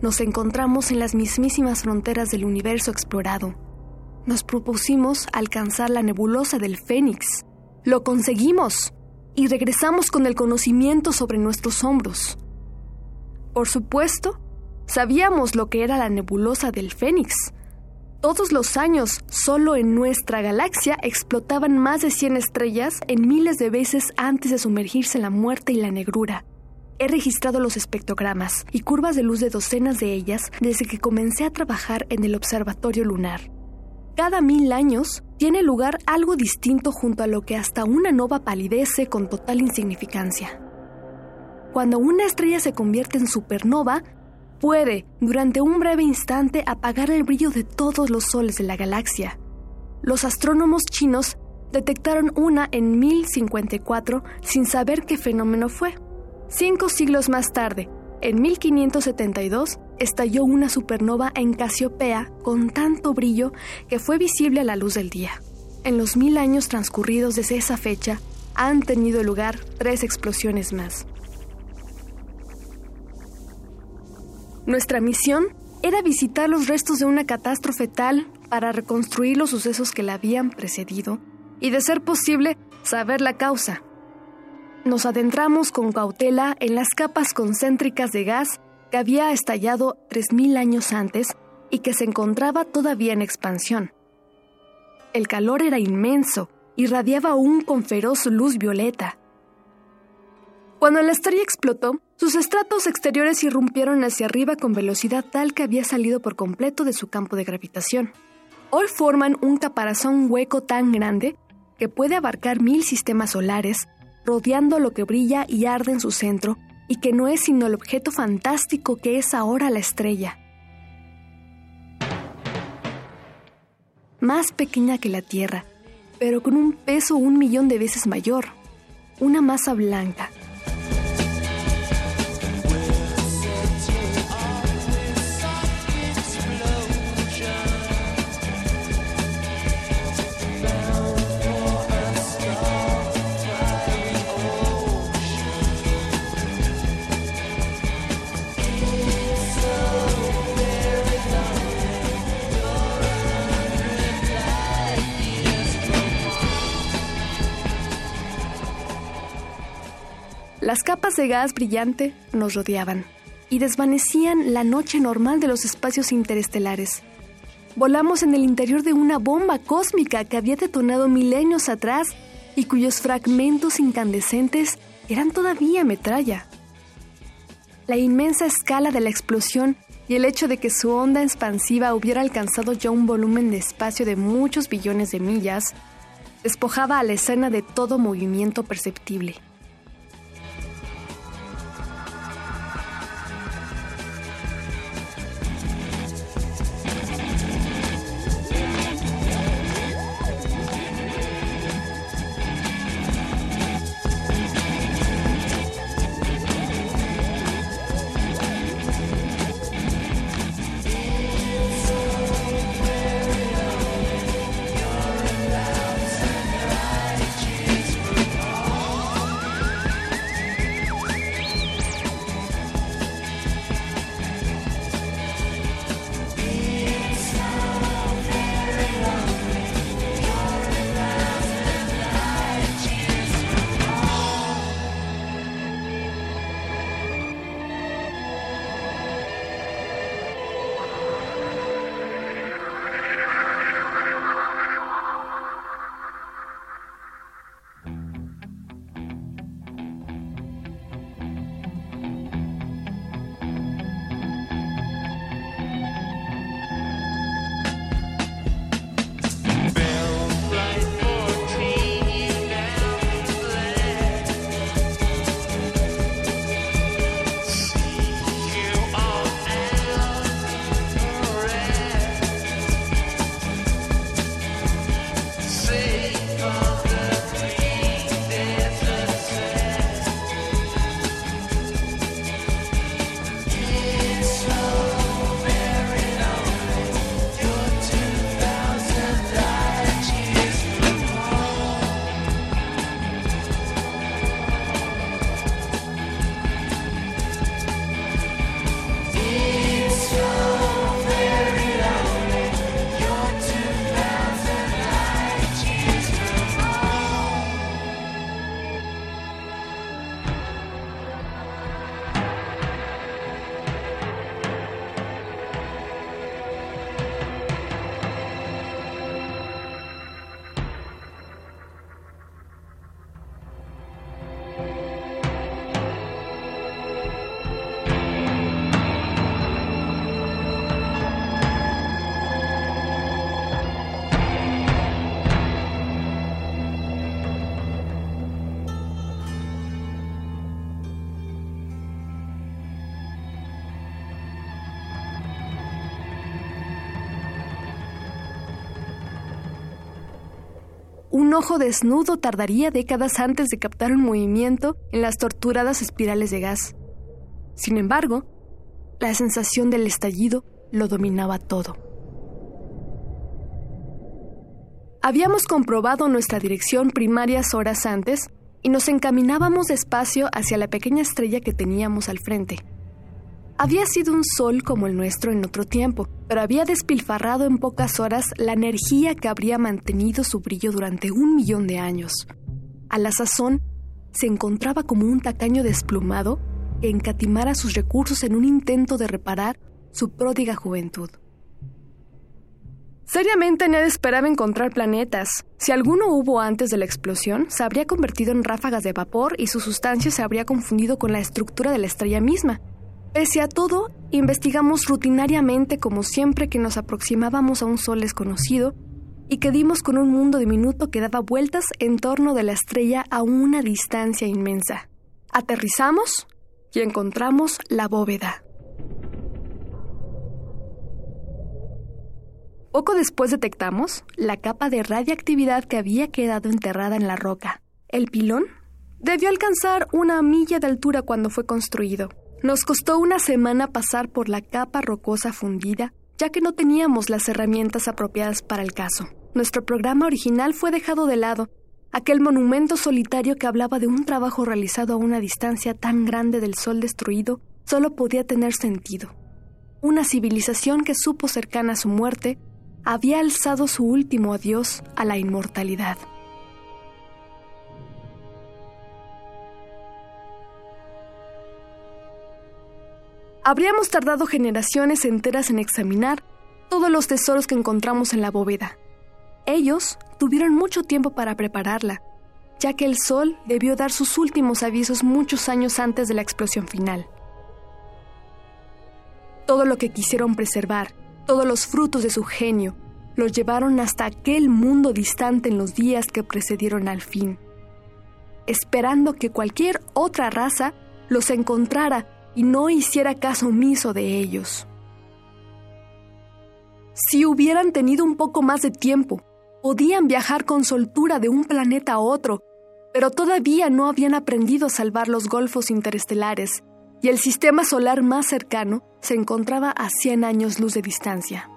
Nos encontramos en las mismísimas fronteras del universo explorado. Nos propusimos alcanzar la nebulosa del Fénix. Lo conseguimos y regresamos con el conocimiento sobre nuestros hombros. Por supuesto, sabíamos lo que era la nebulosa del Fénix. Todos los años, solo en nuestra galaxia explotaban más de 100 estrellas en miles de veces antes de sumergirse en la muerte y la negrura. He registrado los espectrogramas y curvas de luz de docenas de ellas desde que comencé a trabajar en el Observatorio Lunar. Cada mil años tiene lugar algo distinto junto a lo que hasta una nova palidece con total insignificancia. Cuando una estrella se convierte en supernova, puede, durante un breve instante, apagar el brillo de todos los soles de la galaxia. Los astrónomos chinos detectaron una en 1054 sin saber qué fenómeno fue. Cinco siglos más tarde, en 1572, estalló una supernova en Casiopea con tanto brillo que fue visible a la luz del día. En los mil años transcurridos desde esa fecha, han tenido lugar tres explosiones más. Nuestra misión era visitar los restos de una catástrofe tal para reconstruir los sucesos que la habían precedido y, de ser posible, saber la causa. Nos adentramos con cautela en las capas concéntricas de gas que había estallado 3.000 años antes y que se encontraba todavía en expansión. El calor era inmenso, irradiaba aún con feroz luz violeta. Cuando la estrella explotó, sus estratos exteriores irrumpieron hacia arriba con velocidad tal que había salido por completo de su campo de gravitación. Hoy forman un caparazón hueco tan grande que puede abarcar mil sistemas solares, rodeando lo que brilla y arde en su centro, y que no es sino el objeto fantástico que es ahora la estrella. Más pequeña que la Tierra, pero con un peso un millón de veces mayor. Una masa blanca, Las capas de gas brillante nos rodeaban y desvanecían la noche normal de los espacios interestelares. Volamos en el interior de una bomba cósmica que había detonado milenios atrás y cuyos fragmentos incandescentes eran todavía metralla. La inmensa escala de la explosión y el hecho de que su onda expansiva hubiera alcanzado ya un volumen de espacio de muchos billones de millas, despojaba a la escena de todo movimiento perceptible. Ojo desnudo tardaría décadas antes de captar un movimiento en las torturadas espirales de gas. Sin embargo, la sensación del estallido lo dominaba todo. Habíamos comprobado nuestra dirección primarias horas antes y nos encaminábamos despacio hacia la pequeña estrella que teníamos al frente. Había sido un sol como el nuestro en otro tiempo, pero había despilfarrado en pocas horas la energía que habría mantenido su brillo durante un millón de años. A la sazón, se encontraba como un tacaño desplumado que encatimara sus recursos en un intento de reparar su pródiga juventud. Seriamente nadie esperaba encontrar planetas. Si alguno hubo antes de la explosión, se habría convertido en ráfagas de vapor y su sustancia se habría confundido con la estructura de la estrella misma. Pese a todo, investigamos rutinariamente como siempre que nos aproximábamos a un sol desconocido y que dimos con un mundo diminuto que daba vueltas en torno de la estrella a una distancia inmensa. Aterrizamos y encontramos la bóveda. Poco después detectamos la capa de radiactividad que había quedado enterrada en la roca. El pilón debió alcanzar una milla de altura cuando fue construido. Nos costó una semana pasar por la capa rocosa fundida, ya que no teníamos las herramientas apropiadas para el caso. Nuestro programa original fue dejado de lado, aquel monumento solitario que hablaba de un trabajo realizado a una distancia tan grande del sol destruido solo podía tener sentido. Una civilización que supo cercana a su muerte había alzado su último adiós a la inmortalidad. Habríamos tardado generaciones enteras en examinar todos los tesoros que encontramos en la bóveda. Ellos tuvieron mucho tiempo para prepararla, ya que el Sol debió dar sus últimos avisos muchos años antes de la explosión final. Todo lo que quisieron preservar, todos los frutos de su genio, los llevaron hasta aquel mundo distante en los días que precedieron al fin, esperando que cualquier otra raza los encontrara y no hiciera caso omiso de ellos. Si hubieran tenido un poco más de tiempo, podían viajar con soltura de un planeta a otro, pero todavía no habían aprendido a salvar los golfos interestelares, y el sistema solar más cercano se encontraba a 100 años luz de distancia.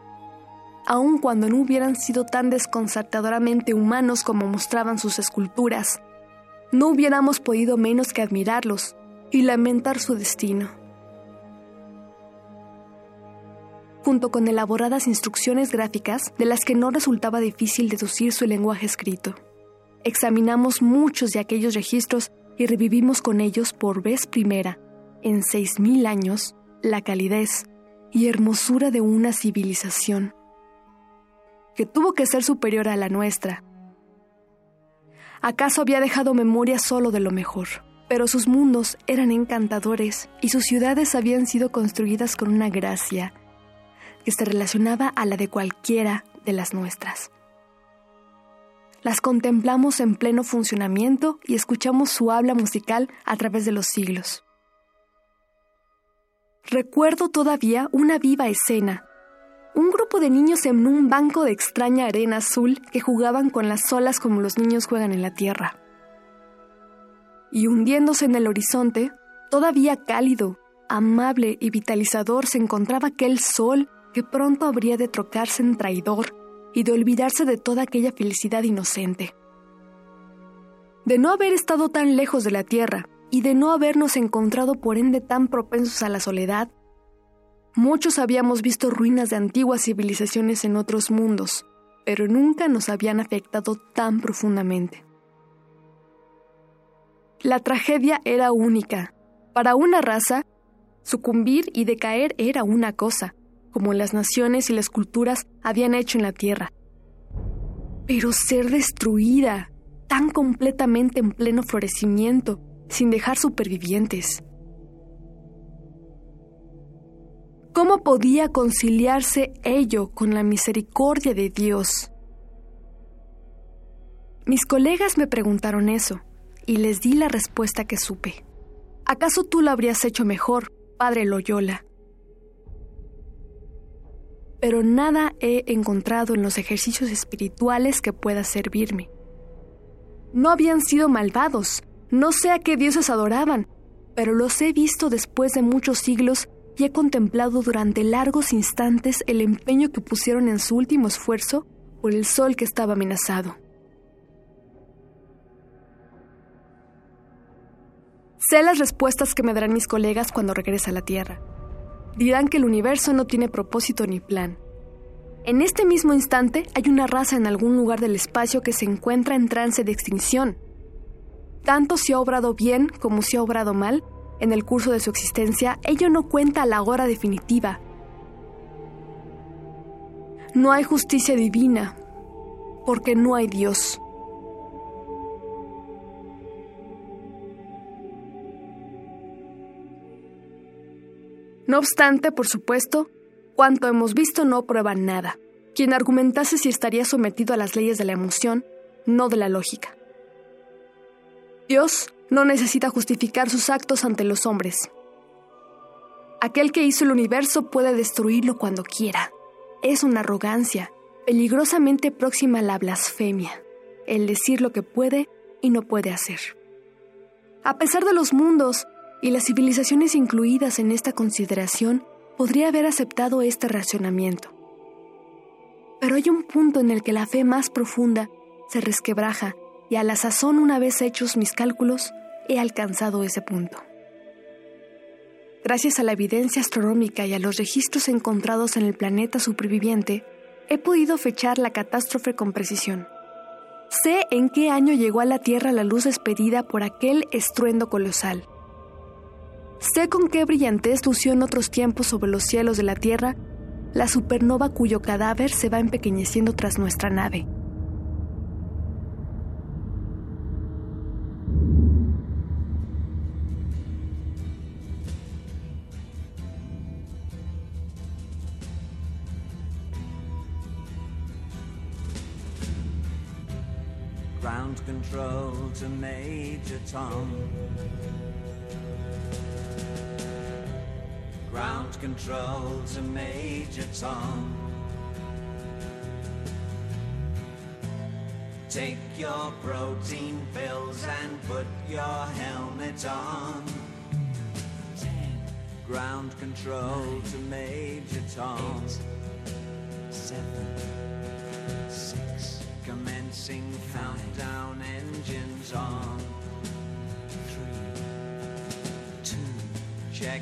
Aun cuando no hubieran sido tan desconcertadoramente humanos como mostraban sus esculturas, no hubiéramos podido menos que admirarlos y lamentar su destino. junto con elaboradas instrucciones gráficas de las que no resultaba difícil deducir su lenguaje escrito. Examinamos muchos de aquellos registros y revivimos con ellos por vez primera, en seis mil años, la calidez y hermosura de una civilización que tuvo que ser superior a la nuestra. ¿Acaso había dejado memoria solo de lo mejor? Pero sus mundos eran encantadores y sus ciudades habían sido construidas con una gracia que se relacionaba a la de cualquiera de las nuestras. Las contemplamos en pleno funcionamiento y escuchamos su habla musical a través de los siglos. Recuerdo todavía una viva escena. Un grupo de niños en un banco de extraña arena azul que jugaban con las olas como los niños juegan en la tierra. Y hundiéndose en el horizonte, todavía cálido, amable y vitalizador se encontraba aquel sol que pronto habría de trocarse en traidor y de olvidarse de toda aquella felicidad inocente. De no haber estado tan lejos de la tierra y de no habernos encontrado por ende tan propensos a la soledad, muchos habíamos visto ruinas de antiguas civilizaciones en otros mundos, pero nunca nos habían afectado tan profundamente. La tragedia era única. Para una raza, sucumbir y decaer era una cosa, como las naciones y las culturas habían hecho en la tierra. Pero ser destruida tan completamente en pleno florecimiento, sin dejar supervivientes. ¿Cómo podía conciliarse ello con la misericordia de Dios? Mis colegas me preguntaron eso, y les di la respuesta que supe. ¿Acaso tú lo habrías hecho mejor, padre Loyola? pero nada he encontrado en los ejercicios espirituales que pueda servirme. No habían sido malvados, no sé a qué dioses adoraban, pero los he visto después de muchos siglos y he contemplado durante largos instantes el empeño que pusieron en su último esfuerzo por el sol que estaba amenazado. Sé las respuestas que me darán mis colegas cuando regrese a la Tierra. Dirán que el universo no tiene propósito ni plan. En este mismo instante hay una raza en algún lugar del espacio que se encuentra en trance de extinción. Tanto si ha obrado bien como si ha obrado mal, en el curso de su existencia, ello no cuenta a la hora definitiva. No hay justicia divina, porque no hay Dios. No obstante, por supuesto, cuanto hemos visto no prueba nada. Quien argumentase si estaría sometido a las leyes de la emoción, no de la lógica. Dios no necesita justificar sus actos ante los hombres. Aquel que hizo el universo puede destruirlo cuando quiera. Es una arrogancia, peligrosamente próxima a la blasfemia, el decir lo que puede y no puede hacer. A pesar de los mundos y las civilizaciones incluidas en esta consideración, podría haber aceptado este racionamiento. Pero hay un punto en el que la fe más profunda se resquebraja y a la sazón una vez hechos mis cálculos, he alcanzado ese punto. Gracias a la evidencia astronómica y a los registros encontrados en el planeta superviviente, he podido fechar la catástrofe con precisión. Sé en qué año llegó a la Tierra la luz despedida por aquel estruendo colosal. Sé con qué brillantez lució en otros tiempos sobre los cielos de la Tierra la supernova cuyo cadáver se va empequeñeciendo tras nuestra nave. Ground control to Major Tom. Ground control to Major Tom. Take your protein pills and put your helmet on. Ground control to Major Tom. seven, six. Commencing countdown engines on. Three, two. Check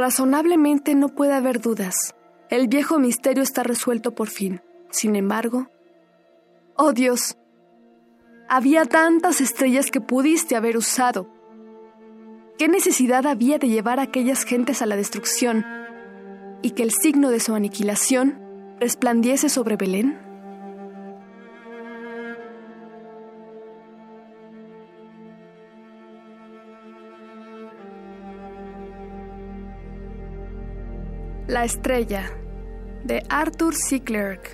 Razonablemente no puede haber dudas. El viejo misterio está resuelto por fin. Sin embargo... ¡Oh Dios! Había tantas estrellas que pudiste haber usado. ¿Qué necesidad había de llevar a aquellas gentes a la destrucción y que el signo de su aniquilación resplandiese sobre Belén? La estrella de Arthur C. Clarke.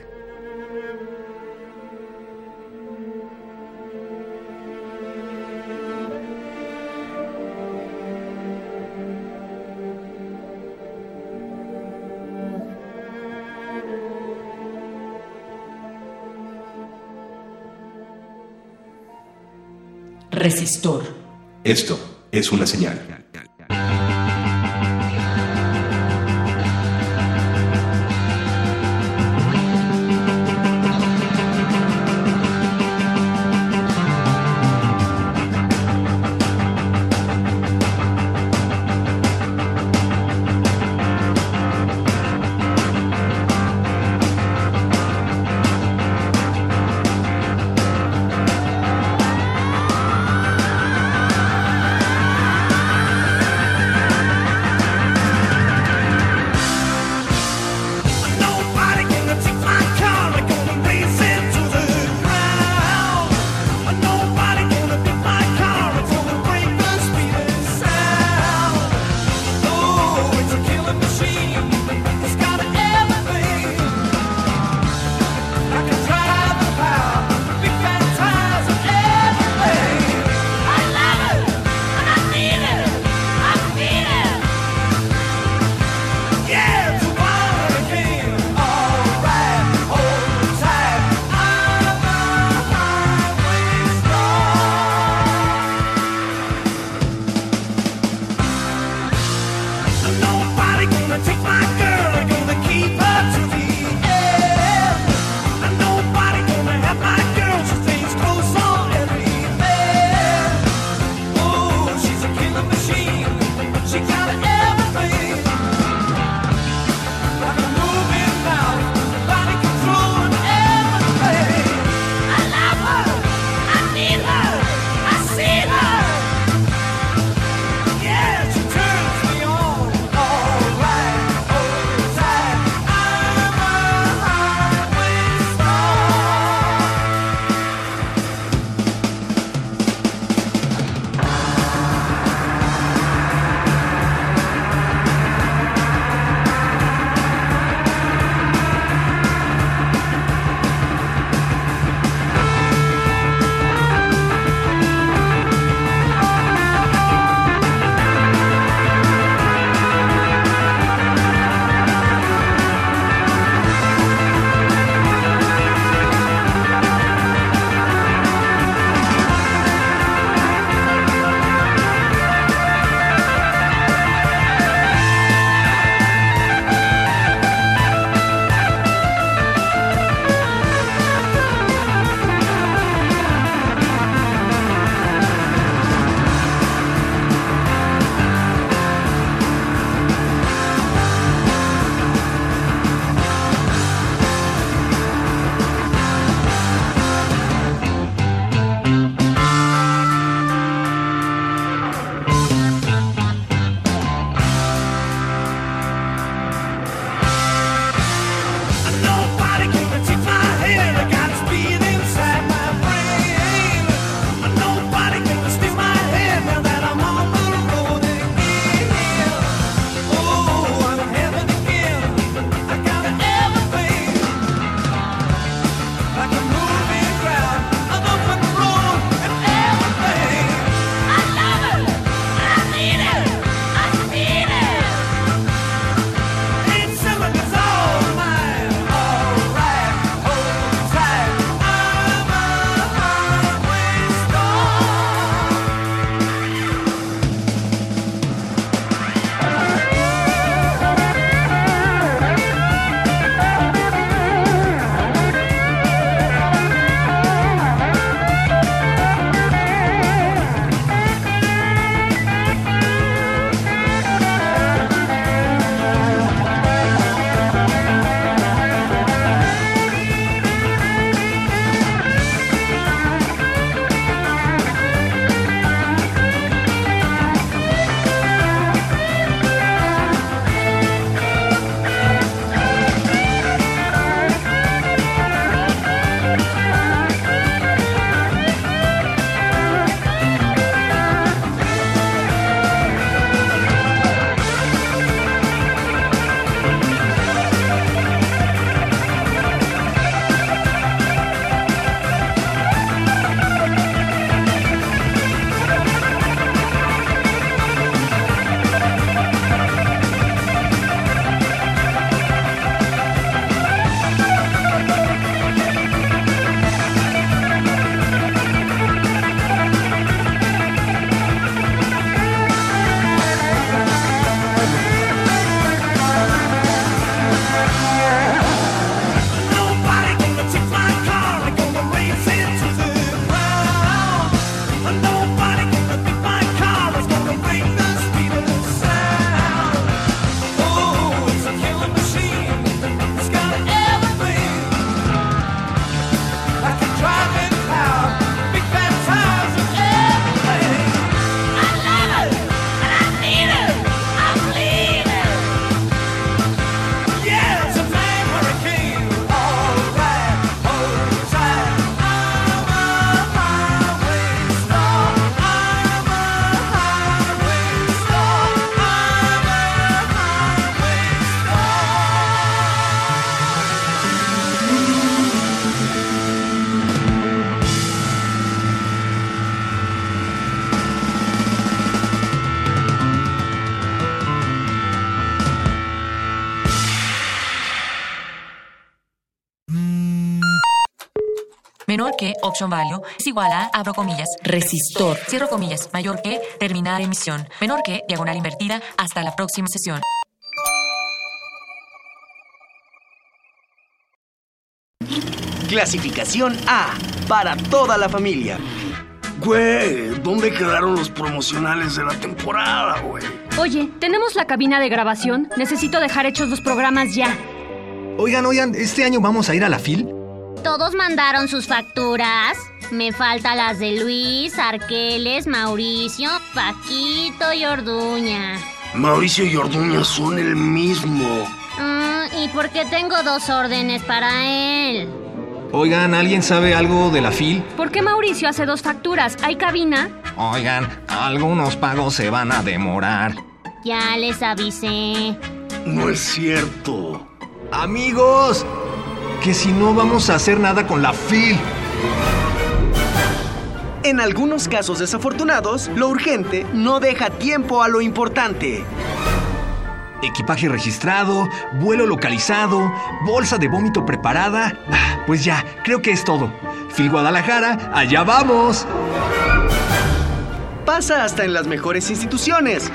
Resistor. Esto es una señal. Option value, es igual a, abro comillas, resistor, cierro comillas, mayor que, terminar emisión, menor que, diagonal invertida, hasta la próxima sesión. Clasificación A, para toda la familia. Güey, ¿dónde quedaron los promocionales de la temporada, güey? Oye, tenemos la cabina de grabación. Necesito dejar hechos los programas ya. Oigan, oigan, ¿este año vamos a ir a la FIL? ¿Todos mandaron sus facturas? Me faltan las de Luis, Arqueles, Mauricio, Paquito y Orduña. Mauricio y Orduña son el mismo. Mm, ¿Y por qué tengo dos órdenes para él? Oigan, ¿alguien sabe algo de la FIL? ¿Por qué Mauricio hace dos facturas? ¿Hay cabina? Oigan, algunos pagos se van a demorar. Ya les avisé. No es cierto. Amigos, que si no vamos a hacer nada con la FIL. En algunos casos desafortunados, lo urgente no deja tiempo a lo importante. Equipaje registrado, vuelo localizado, bolsa de vómito preparada. Ah, Pues ya, creo que es todo. Phil Guadalajara, allá vamos. Pasa hasta en las mejores instituciones.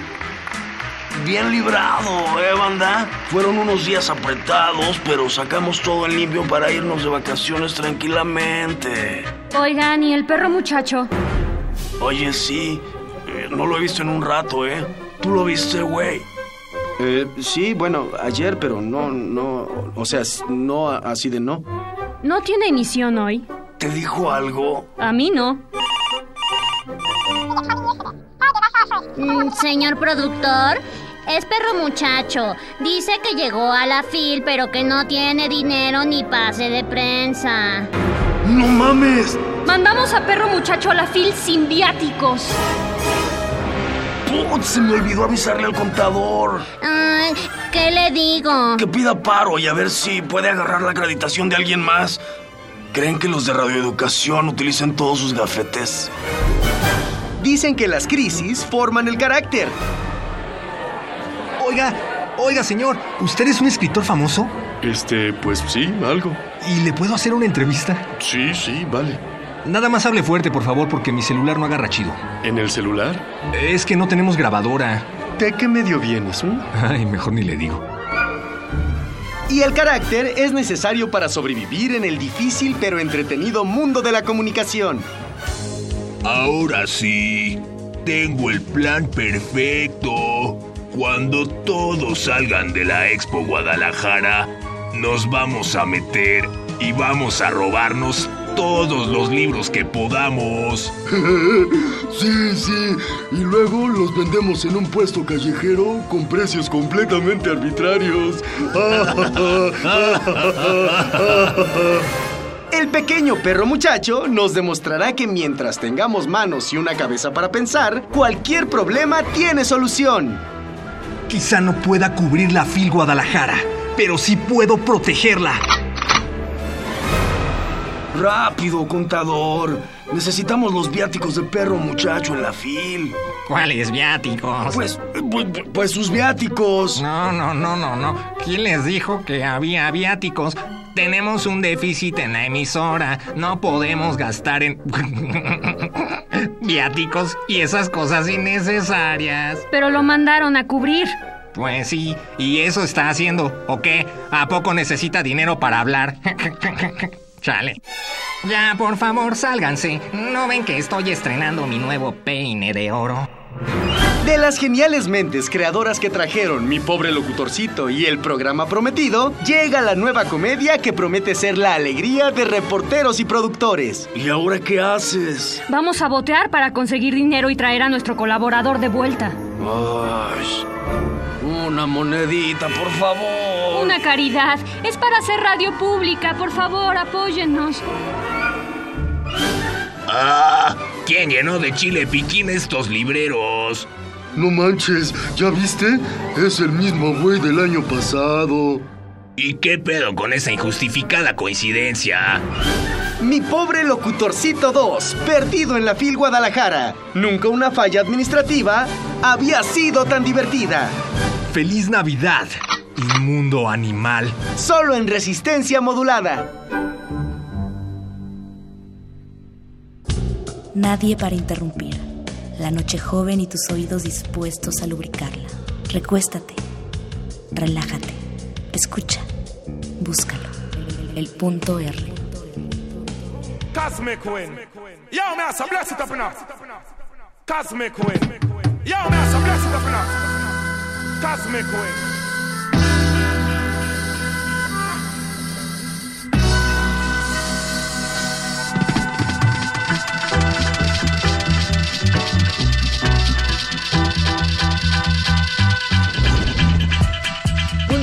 Bien librado, ¿eh, banda? Fueron unos días apretados, pero sacamos todo en limpio para irnos de vacaciones tranquilamente. Oigan, ¿y el perro muchacho? Oye, sí, eh, no lo he visto en un rato, ¿eh? ¿Tú lo viste, güey? Eh, sí, bueno, ayer, pero no, no, o sea, no así de no. ¿No tiene emisión hoy? ¿Te dijo algo? A mí no. Mm, señor productor, es perro muchacho. Dice que llegó a la FIL, pero que no tiene dinero ni pase de prensa. ¡No mames! Mandamos a perro muchacho a la FIL sin viáticos. Putz, se me olvidó avisarle al contador. Ay, ¿qué le digo? Que pida paro y a ver si puede agarrar la acreditación de alguien más. ¿Creen que los de radioeducación utilicen todos sus gafetes? Dicen que las crisis forman el carácter. Oiga, oiga, señor, ¿usted es un escritor famoso? Este, pues sí, algo. ¿Y le puedo hacer una entrevista? Sí, sí, vale. Nada más hable fuerte, por favor, porque mi celular no agarra chido. ¿En el celular? Es que no tenemos grabadora. ¿De qué medio vienes? eh? Ay, mejor ni le digo. Y el carácter es necesario para sobrevivir en el difícil pero entretenido mundo de la comunicación. Ahora sí, tengo el plan perfecto. Cuando todos salgan de la Expo Guadalajara, nos vamos a meter y vamos a robarnos todos los libros que podamos. Sí, sí. Y luego los vendemos en un puesto callejero con precios completamente arbitrarios. El pequeño perro muchacho nos demostrará que mientras tengamos manos y una cabeza para pensar, cualquier problema tiene solución. Quizá no pueda cubrir la FIL Guadalajara, pero sí puedo protegerla. Rápido, contador. Necesitamos los viáticos de perro muchacho en la fil. ¿Cuáles viáticos? Pues, pues, pues sus viáticos. No, no, no, no, no. ¿Quién les dijo que había viáticos? Tenemos un déficit en la emisora. No podemos gastar en viáticos y esas cosas innecesarias. Pero lo mandaron a cubrir. Pues sí, y eso está haciendo. ¿O qué? ¿A poco necesita dinero para hablar? Chale. Ya, por favor, sálganse. ¿No ven que estoy estrenando mi nuevo peine de oro? De las geniales mentes creadoras que trajeron Mi pobre locutorcito y el programa prometido, llega la nueva comedia que promete ser la alegría de reporteros y productores. ¿Y ahora qué haces? Vamos a botear para conseguir dinero y traer a nuestro colaborador de vuelta. Ay, una monedita, por favor. Una caridad. Es para hacer radio pública. Por favor, apóyennos. ¡Ah! ¿Quién llenó de chile piquín estos libreros? No manches, ¿ya viste? Es el mismo güey del año pasado. ¿Y qué pedo con esa injustificada coincidencia? Mi pobre locutorcito 2, perdido en la FIL Guadalajara. Nunca una falla administrativa había sido tan divertida. ¡Feliz Navidad! Inmundo animal. Solo en resistencia modulada. nadie para interrumpir. La noche joven y tus oídos dispuestos a lubricarla. Recuéstate, relájate, escucha, búscalo. El punto R. Cosmic Win. Yo, man, so bless it up enough. Cosmic Win. Yo, man, so bless it up enough. Cosmic.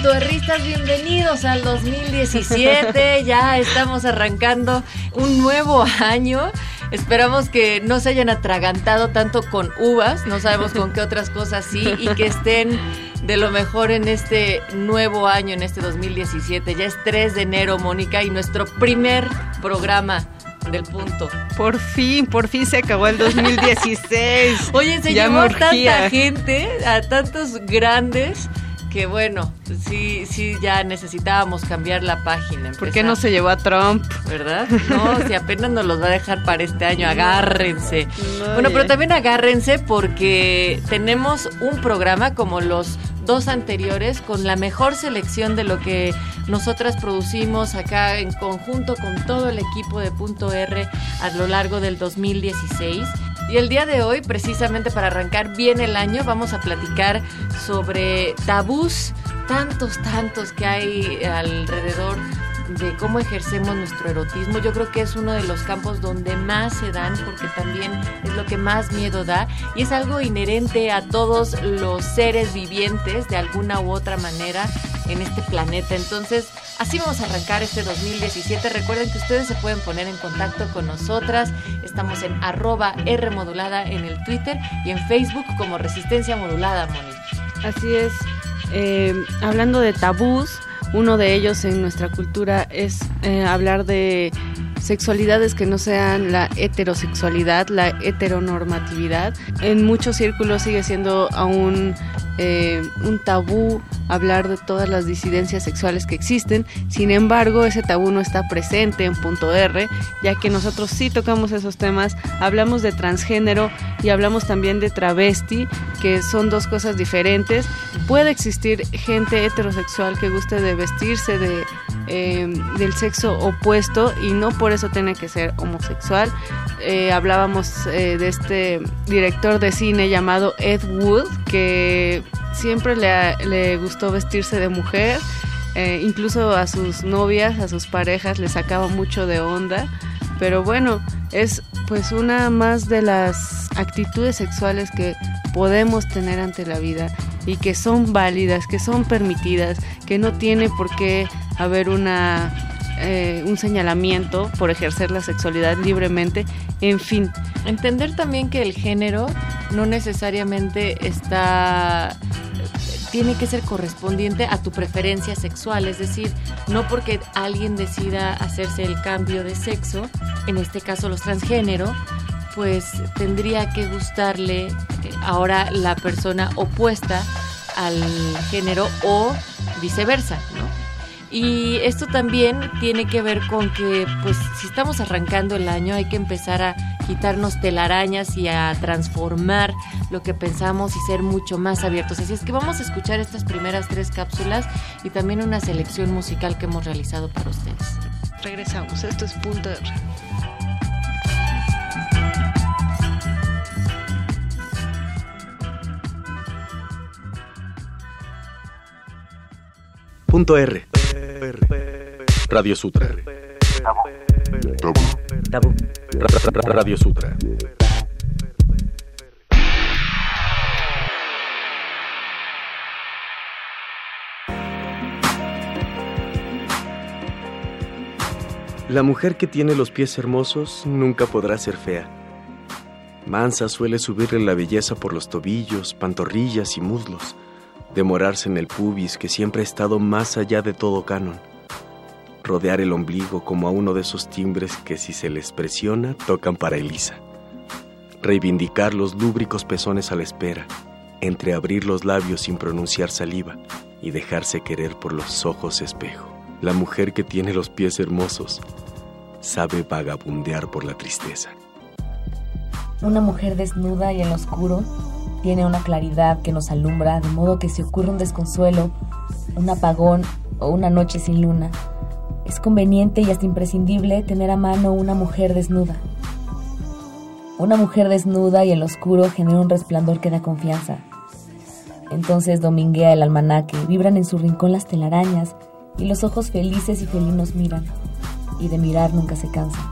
Punto de ristas, bienvenidos al 2017. ya estamos arrancando un nuevo año. Esperamos que no se hayan atragantado tanto con uvas, no sabemos con qué otras cosas sí, y que estén de lo mejor en este nuevo año, en este 2017. Ya es 3 de enero, Mónica, y nuestro primer programa del punto. Por fin, por fin se acabó el 2016. Oye, se Ya llevó tanta gente, a tantos grandes, que bueno, sí, sí, ya necesitábamos cambiar la página. ¿Por qué no se llevó a Trump? ¿Verdad? No, si apenas nos los va a dejar para este año, agárrense. No, bueno, pero también agárrense porque tenemos un programa como los dos anteriores con la mejor selección de lo que nosotras producimos acá en conjunto con todo el equipo de Punto R a lo largo del 2016. Y el día de hoy, precisamente para arrancar bien el año, vamos a platicar sobre tabús, tantos, tantos que hay alrededor de cómo ejercemos nuestro erotismo. Yo creo que es uno de los campos donde más se dan porque también es lo que más miedo da y es algo inherente a todos los seres vivientes de alguna u otra manera en este planeta. Entonces, así vamos a arrancar este 2017. Recuerden que ustedes se pueden poner en contacto con nosotras. Estamos en arroba R modulada en el Twitter y en Facebook como Resistencia Modulada, Moni. Así es. Eh, hablando de tabús, uno de ellos en nuestra cultura es eh, hablar de sexualidades que no sean la heterosexualidad, la heteronormatividad. En muchos círculos sigue siendo aún eh, un tabú hablar de todas las disidencias sexuales que existen. Sin embargo, ese tabú no está presente en punto R, ya que nosotros sí tocamos esos temas, hablamos de transgénero y hablamos también de travesti, que son dos cosas diferentes. Puede existir gente heterosexual que guste de vestirse de, eh, del sexo opuesto y no por eso tiene que ser homosexual. Eh, hablábamos eh, de este director de cine llamado Ed Wood, que siempre le, le gustó vestirse de mujer, eh, incluso a sus novias, a sus parejas, le sacaba mucho de onda. Pero bueno, es pues una más de las actitudes sexuales que podemos tener ante la vida y que son válidas, que son permitidas, que no tiene por qué haber una eh, un señalamiento por ejercer la sexualidad libremente, en fin. Entender también que el género no necesariamente está tiene que ser correspondiente a tu preferencia sexual, es decir, no porque alguien decida hacerse el cambio de sexo, en este caso los transgénero, pues tendría que gustarle eh, ahora la persona opuesta al género o viceversa, ¿no? Y esto también tiene que ver con que, pues, si estamos arrancando el año, hay que empezar a quitarnos telarañas y a transformar lo que pensamos y ser mucho más abiertos. Así es que vamos a escuchar estas primeras tres cápsulas y también una selección musical que hemos realizado para ustedes. Regresamos, esto es punto R. Punto R. Radio Sutra. Tabú. Radio Sutra. La mujer que tiene los pies hermosos nunca podrá ser fea. Mansa suele subirle la belleza por los tobillos, pantorrillas y muslos, demorarse en el pubis que siempre ha estado más allá de todo canon, rodear el ombligo como a uno de esos timbres que si se les presiona tocan para Elisa, reivindicar los lúbricos pezones a la espera, entreabrir los labios sin pronunciar saliva y dejarse querer por los ojos espejo. La mujer que tiene los pies hermosos sabe vagabundear por la tristeza. Una mujer desnuda y en oscuro tiene una claridad que nos alumbra, de modo que si ocurre un desconsuelo, un apagón o una noche sin luna, es conveniente y hasta imprescindible tener a mano una mujer desnuda. Una mujer desnuda y en lo oscuro genera un resplandor que da confianza. Entonces dominguea el almanaque, vibran en su rincón las telarañas y los ojos felices y felinos miran, y de mirar nunca se cansan.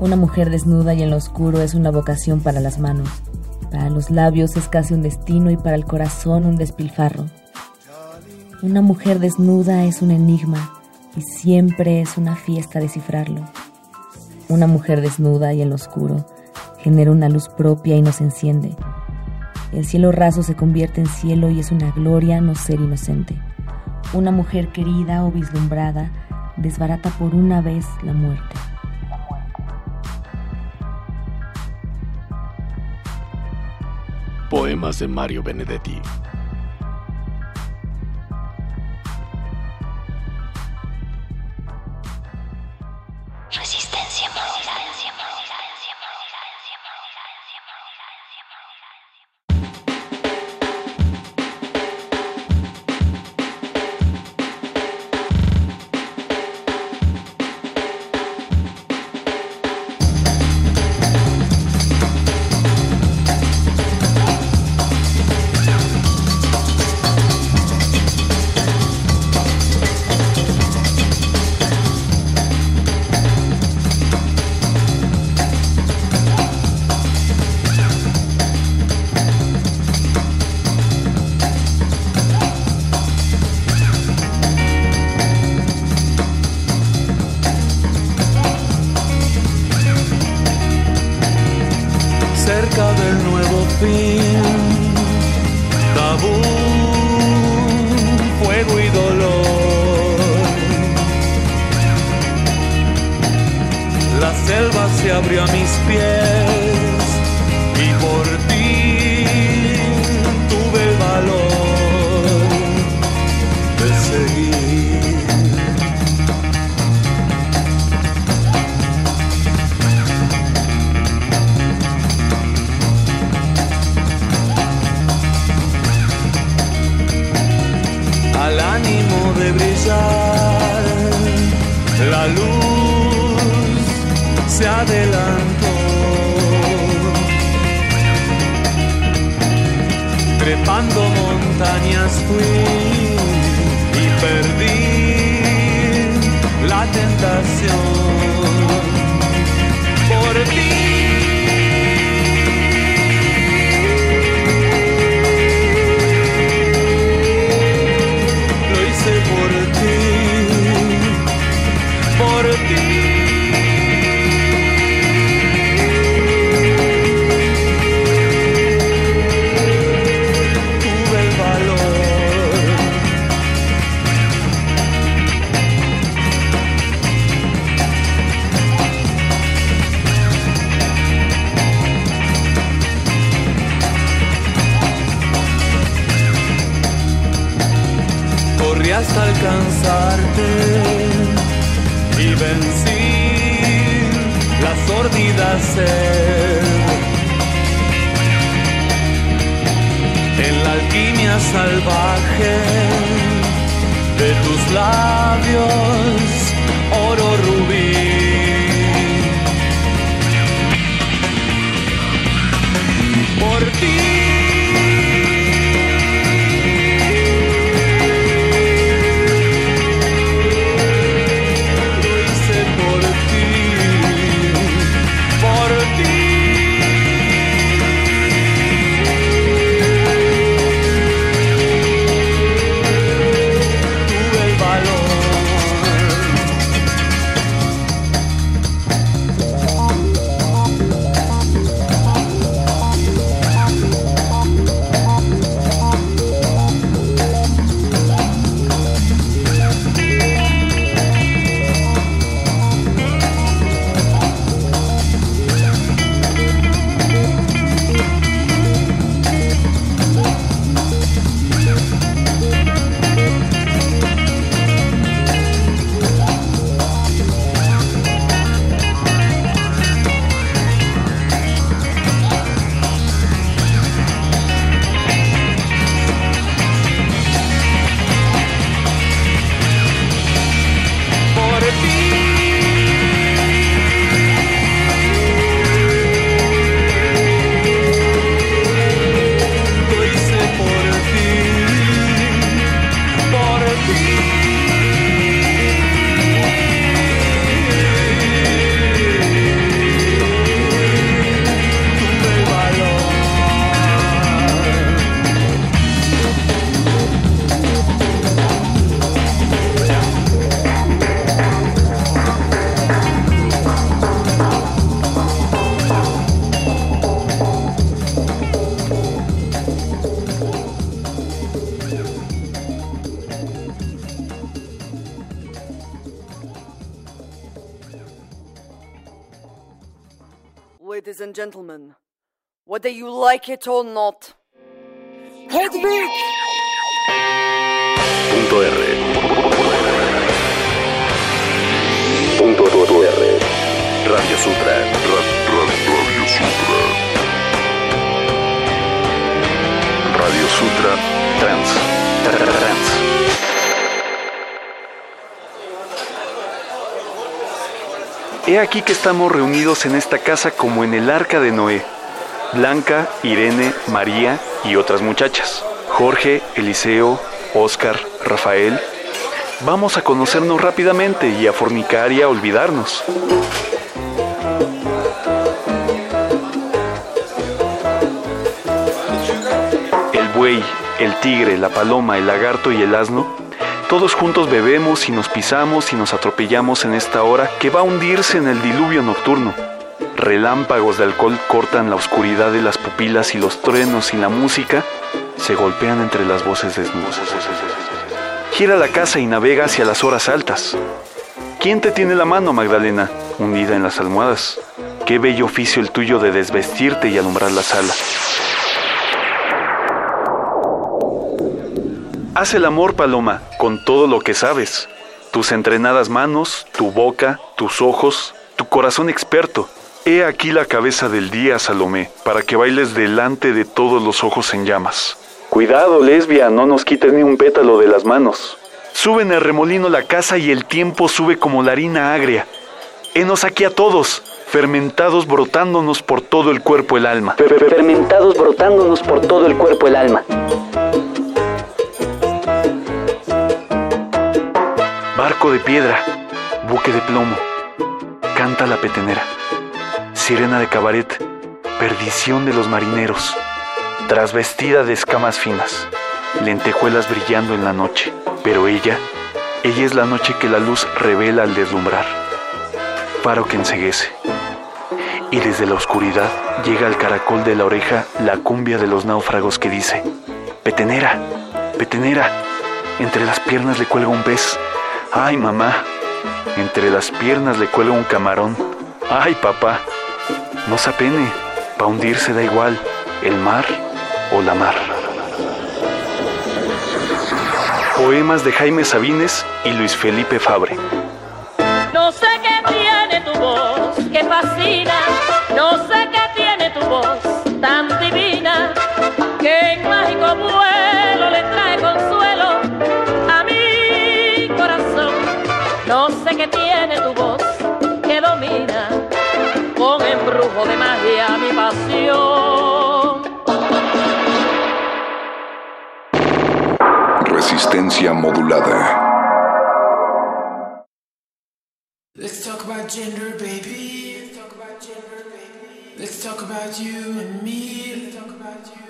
Una mujer desnuda y en lo oscuro es una vocación para las manos. Para los labios es casi un destino y para el corazón un despilfarro. Una mujer desnuda es un enigma y siempre es una fiesta descifrarlo. Una mujer desnuda y en lo oscuro genera una luz propia y nos enciende. El cielo raso se convierte en cielo y es una gloria no ser inocente. Una mujer querida o vislumbrada desbarata por una vez la muerte. Poemas de Mario Benedetti. And gentlemen, whether you like it or not, Hedwig! Punto R. Punto R. Radio Sutra. Radio Sutra. Radio Sutra Trans. Trans. He aquí que estamos reunidos en esta casa como en el arca de Noé. Blanca, Irene, María y otras muchachas. Jorge, Eliseo, Oscar, Rafael. Vamos a conocernos rápidamente y a fornicar y a olvidarnos. El buey, el tigre, la paloma, el lagarto y el asno, todos juntos bebemos y nos pisamos y nos atropellamos en esta hora que va a hundirse en el diluvio nocturno. Relámpagos de alcohol cortan la oscuridad de las pupilas y los truenos y la música se golpean entre las voces desnudas. Gira la casa y navega hacia las horas altas. ¿Quién te tiene la mano, Magdalena? Hundida en las almohadas. Qué bello oficio el tuyo de desvestirte y alumbrar la sala. Haz el amor, Paloma, con todo lo que sabes. Tus entrenadas manos, tu boca, tus ojos, tu corazón experto. He aquí la cabeza del día, Salomé, para que bailes delante de todos los ojos en llamas. Cuidado, lesbia, no nos quites ni un pétalo de las manos. Sube en el remolino la casa y el tiempo sube como la harina agria. Henos aquí a todos, fermentados brotándonos por todo el cuerpo el alma. Fermentados brotándonos por todo el cuerpo el alma. Barco de piedra, buque de plomo, canta la petenera. Sirena de cabaret, perdición de los marineros, trasvestida de escamas finas, lentejuelas brillando en la noche. Pero ella, ella es la noche que la luz revela al deslumbrar, faro que enceguece. Y desde la oscuridad llega al caracol de la oreja la cumbia de los náufragos que dice, petenera, petenera, entre las piernas le cuelga un pez. Ay, mamá, entre las piernas le cuelga un camarón. Ay, papá, no se apene, pa' hundirse da igual, el mar o la mar. Poemas de Jaime Sabines y Luis Felipe Fabre. No sé qué tiene tu voz que fascina, no sé qué tiene tu voz con embrujo de magia mi pasión. Resistencia modulada. Let's talk about gender, baby. Let's talk about gender, baby. Let's talk about you and me. Let's talk about you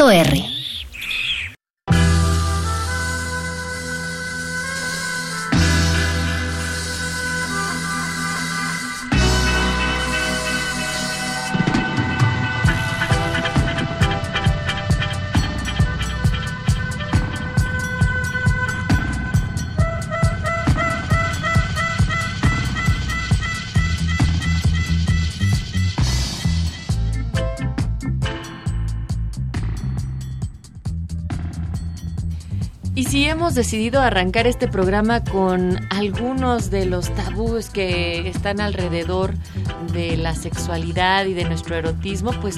R. Hemos decidido arrancar este programa con algunos de los tabúes que están alrededor de la sexualidad y de nuestro erotismo, pues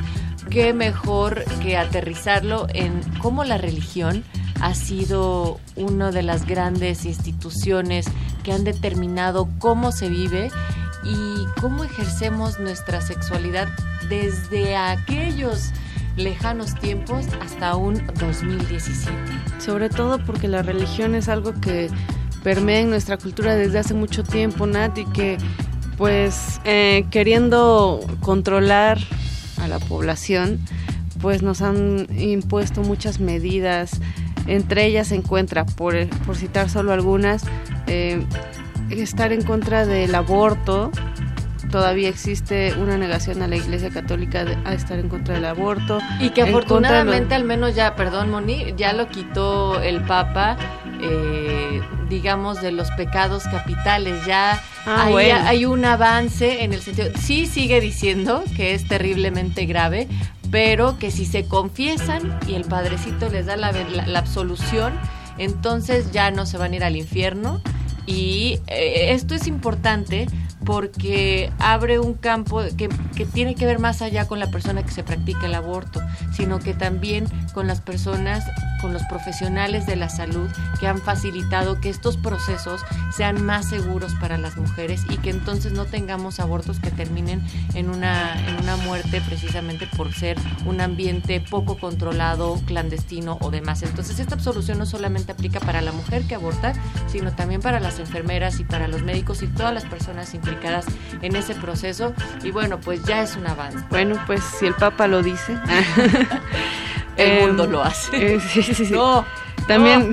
qué mejor que aterrizarlo en cómo la religión ha sido una de las grandes instituciones que han determinado cómo se vive y cómo ejercemos nuestra sexualidad desde aquellos lejanos tiempos hasta un 2017. Sobre todo porque la religión es algo que permea en nuestra cultura desde hace mucho tiempo, Nat, y que pues eh, queriendo controlar a la población, pues nos han impuesto muchas medidas. Entre ellas se encuentra, por, por citar solo algunas, eh, estar en contra del aborto, todavía existe una negación a la Iglesia Católica de- a estar en contra del aborto. Y que los- afortunadamente al menos ya, perdón Moni, ya lo quitó el Papa, eh, digamos, de los pecados capitales. Ya Ah, ahí bueno. hay un avance en el sentido, sí sigue diciendo que es terriblemente grave, pero que si se confiesan y el Padrecito les da la, la- la absolución, entonces ya no se van a ir al infierno. Y eh, esto es importante porque abre un campo que, que tiene que ver más allá con la persona que se practica el aborto, sino que también con las personas, con los profesionales de la salud que han facilitado que estos procesos sean más seguros para las mujeres y que entonces no tengamos abortos que terminen en una, en una muerte precisamente por ser un ambiente poco controlado, clandestino o demás. Entonces esta absolución no solamente aplica para la mujer que aborta, sino también para las enfermeras y para los médicos y todas las personas implicadas en ese proceso. Y bueno, pues ya es un avance. Bueno, pues si el Papa lo dice. El mundo lo hace. eh, sí, sí, sí. No, También,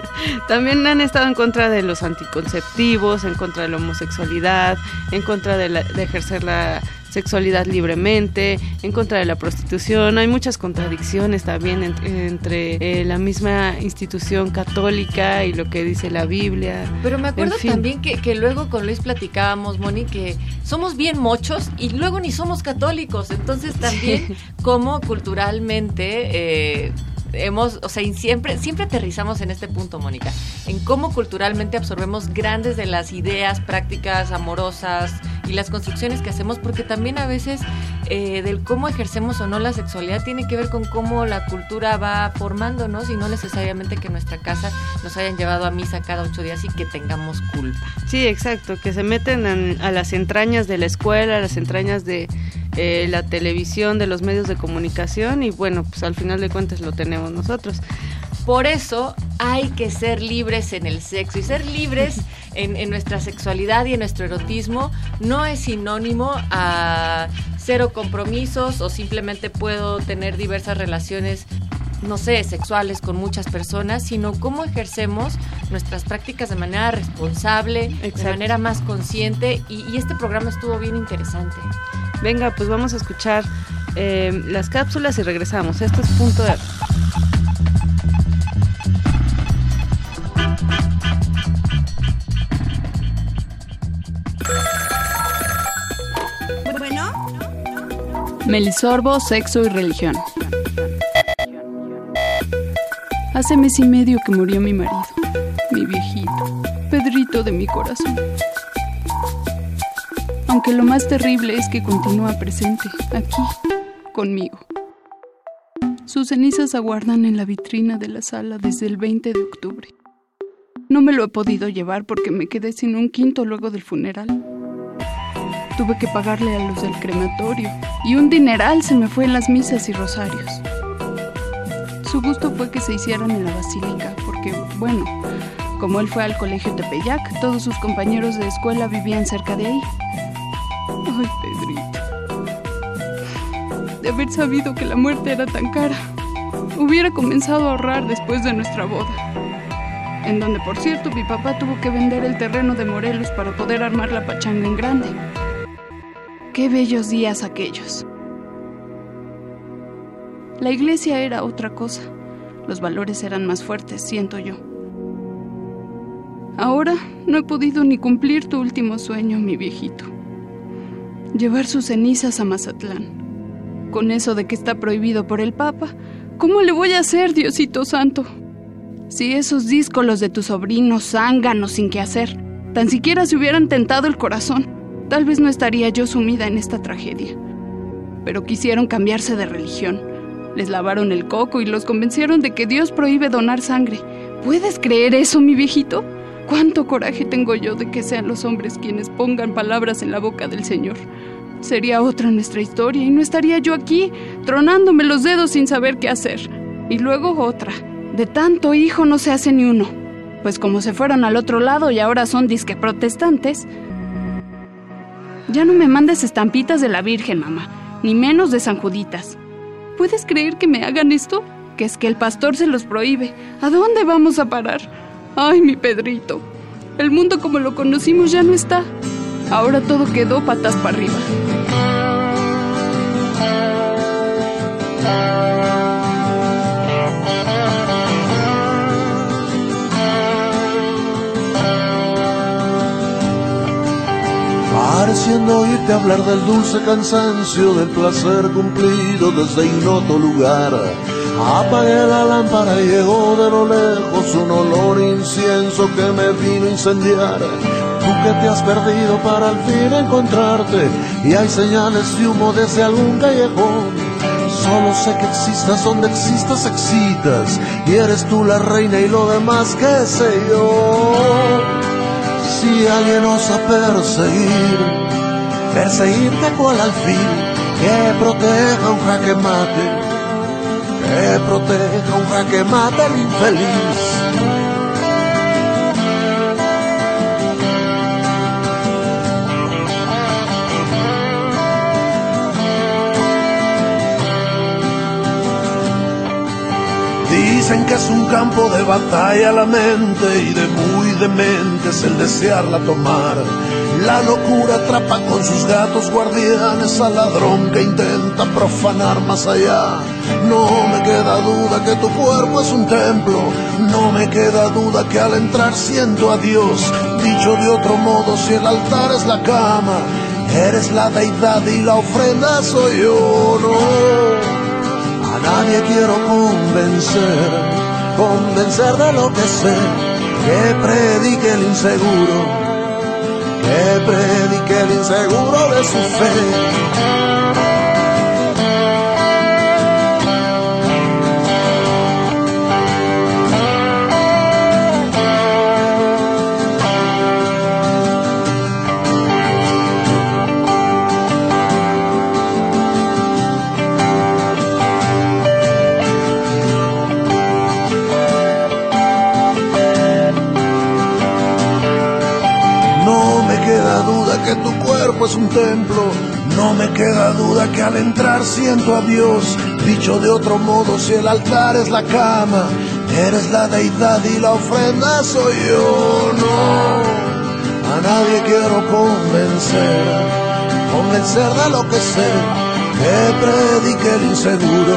también han estado en contra de los anticonceptivos, en contra de la homosexualidad, en contra de, la- de ejercer la sexualidad libremente, en contra de la prostitución. Hay muchas contradicciones también en- entre eh, la misma institución católica y lo que dice la Biblia. Pero me acuerdo En fin. también que, que luego con Luis platicábamos, Moni, que somos bien mochos y luego ni somos católicos. Entonces también como culturalmente eh, hemos, o sea, siempre, siempre aterrizamos en este punto, Mónica, en cómo culturalmente absorbemos grandes de las ideas, prácticas amorosas y las construcciones que hacemos, porque también a veces eh, del cómo ejercemos o no la sexualidad tiene que ver con cómo la cultura va formándonos y no necesariamente que nuestra casa nos hayan llevado a misa cada ocho días y que tengamos culpa. Sí, exacto, que se meten en- a las entrañas de la escuela, a las entrañas de eh, la televisión, de los medios de comunicación y bueno, pues al final de cuentas lo tenemos nosotros. Por eso hay que ser libres en el sexo y ser libres en, en nuestra sexualidad y en nuestro erotismo no es sinónimo a cero compromisos o simplemente puedo tener diversas relaciones no sé, sexuales con muchas personas, sino cómo ejercemos nuestras prácticas de manera responsable, de manera más consciente y, y este programa estuvo bien interesante. Venga, pues vamos a escuchar eh, las cápsulas y regresamos. Esto es punto R. Melisorbo, sexo y religión. Hace mes y medio que murió mi marido, mi viejito, Pedrito de mi corazón. Aunque lo más terrible es que continúa presente, aquí, conmigo. Sus cenizas aguardan en la vitrina de la sala desde el 20 de octubre. No me lo he podido llevar porque me quedé sin un quinto luego del funeral. Tuve que pagarle a los del crematorio y un dineral se me fue en las misas y rosarios. Su gusto fue que se hicieran en la basílica porque, bueno, como él fue al colegio Tepeyac, todos sus compañeros de escuela vivían cerca de ahí. Ay, Pedrito. Haber sabido que la muerte era tan cara, hubiera comenzado a ahorrar después de nuestra boda. En donde, por cierto, mi papá tuvo que vender el terreno de Morelos para poder armar la pachanga en grande. Qué bellos días aquellos. La iglesia era otra cosa. Los valores eran más fuertes, siento yo. Ahora no he podido ni cumplir tu último sueño, mi viejito. Llevar sus cenizas a Mazatlán. Con eso de que está prohibido por el Papa, ¿cómo le voy a hacer, Diosito Santo? Si esos díscolos de tu sobrino zánganos sin qué hacer, tan siquiera se hubieran tentado el corazón, tal vez no estaría yo sumida en esta tragedia. Pero quisieron cambiarse de religión. Les lavaron el coco y los convencieron de que Dios prohíbe donar sangre. ¿Puedes creer eso, mi viejito? ¿Cuánto coraje tengo yo de que sean los hombres quienes pongan palabras en la boca del Señor? Sería otra nuestra historia y no estaría yo aquí, tronándome los dedos sin saber qué hacer. Y luego otra. De tanto hijo no se hace ni uno. Pues como se fueron al otro lado y ahora son disque protestantes. Ya no me mandes estampitas de la Virgen, mamá, ni menos de San Juditas. ¿Puedes creer que me hagan esto? Que es que el pastor se los prohíbe. ¿A dónde vamos a parar? Ay, mi Pedrito. El mundo como lo conocimos ya no está. Ahora todo quedó patas para arriba. Pareciendo oírte hablar del dulce cansancio, del placer cumplido desde ignoto lugar. Apagué la lámpara y llegó de lo lejos un olor incienso que me vino a incendiar. Tú que te has perdido para al fin encontrarte y hay señales de humo desde algún callejón. Solo sé que existas donde existas, excitas y eres tú la reina y lo demás que sé yo. Si alguien osa perseguir, perseguirte cual al fin, que proteja un jaque mate, que proteja un jaque mate al infeliz. Dicen que es un campo de batalla la mente y de muy dementes el desearla tomar. La locura atrapa con sus gatos guardianes al ladrón que intenta profanar más allá. No me queda duda que tu cuerpo es un templo, no me queda duda que al entrar siento a Dios. Dicho de otro modo, si el altar es la cama, eres la deidad y la ofrenda soy yo. Nadie quiero convencer, convencer de lo que sé, que predique el inseguro, que predique el inseguro de su fe. Es un templo. No me queda duda que al entrar siento a Dios. Dicho de otro modo, si el altar es la cama, eres la deidad y la ofrenda soy yo. No, a nadie quiero convencer, convencer de lo que sé. Que predique el inseguro,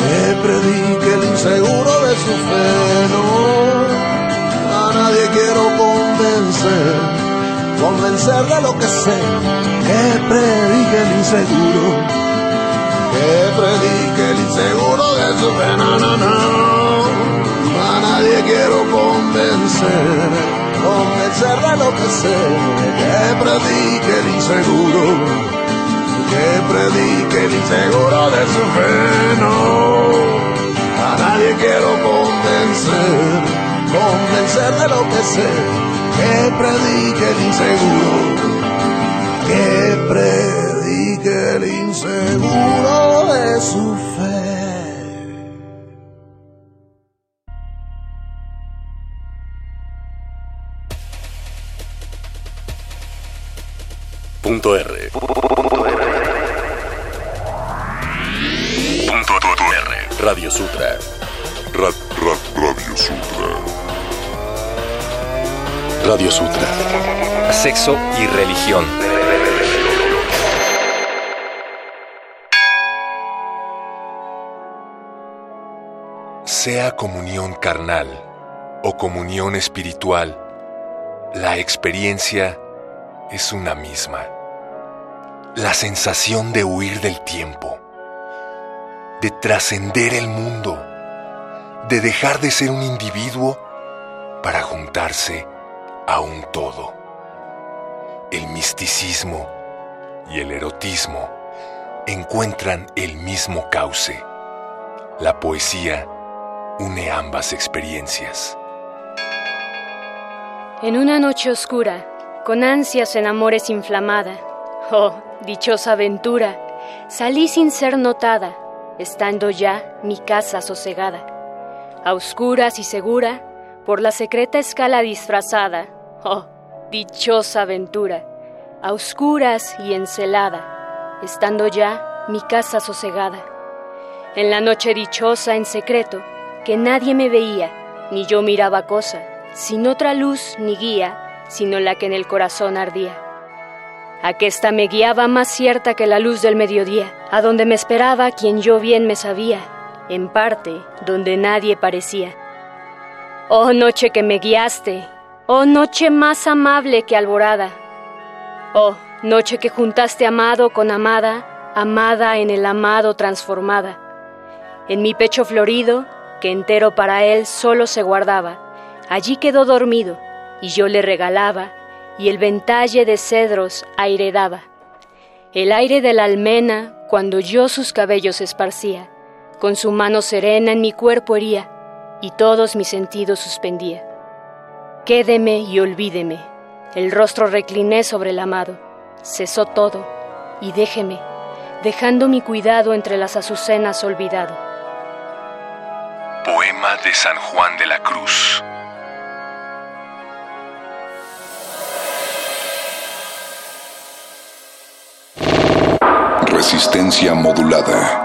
que predique el inseguro de su fe. No, a nadie quiero convencer, convencer de lo que sé, que predique el inseguro, que predique el inseguro de su fe, no, no, no. A nadie quiero convencer, convencer de lo que sé, que predique el inseguro, que predique el inseguro de su fe, no. A nadie quiero convencer convencer de lo que sé, que predique el inseguro, que predique el inseguro de su fe. Punto R. Punto R. Radio Sutra. Ra- Radio Sutra. Sexo y religión. Sea comunión carnal o comunión espiritual, la experiencia es una misma. La sensación de huir del tiempo, de trascender el mundo, de dejar de ser un individuo para juntarse a un todo. El misticismo y el erotismo encuentran el mismo cauce. La poesía une ambas experiencias. En una noche oscura, con ansias en amores inflamada, oh, dichosa aventura, salí sin ser notada, estando ya mi casa sosegada. A oscuras y segura, por la secreta escala disfrazada, oh, dichosa aventura, a oscuras y encelada, estando ya mi casa sosegada. En la noche dichosa en secreto, que nadie me veía, ni yo miraba cosa, sin otra luz ni guía, sino la que en el corazón ardía. Aquesta me guiaba más cierta que la luz del mediodía, a donde me esperaba quien yo bien me sabía, en parte donde nadie parecía. Oh noche que me guiaste, oh noche más amable que alborada, oh noche que juntaste amado con amada, amada en el amado transformada. En mi pecho florido, que entero para él solo se guardaba, allí quedó dormido, y yo le regalaba, y el ventalle de cedros aire daba. El aire de la almena, cuando yo sus cabellos esparcía, con su mano serena en mi cuerpo hería, y todos mis sentidos suspendía. Quédeme y olvídeme, el rostro recliné sobre el amado, cesó todo, y déjeme, dejando mi cuidado entre las azucenas olvidado. Poema de San Juan de la Cruz. Resistencia modulada.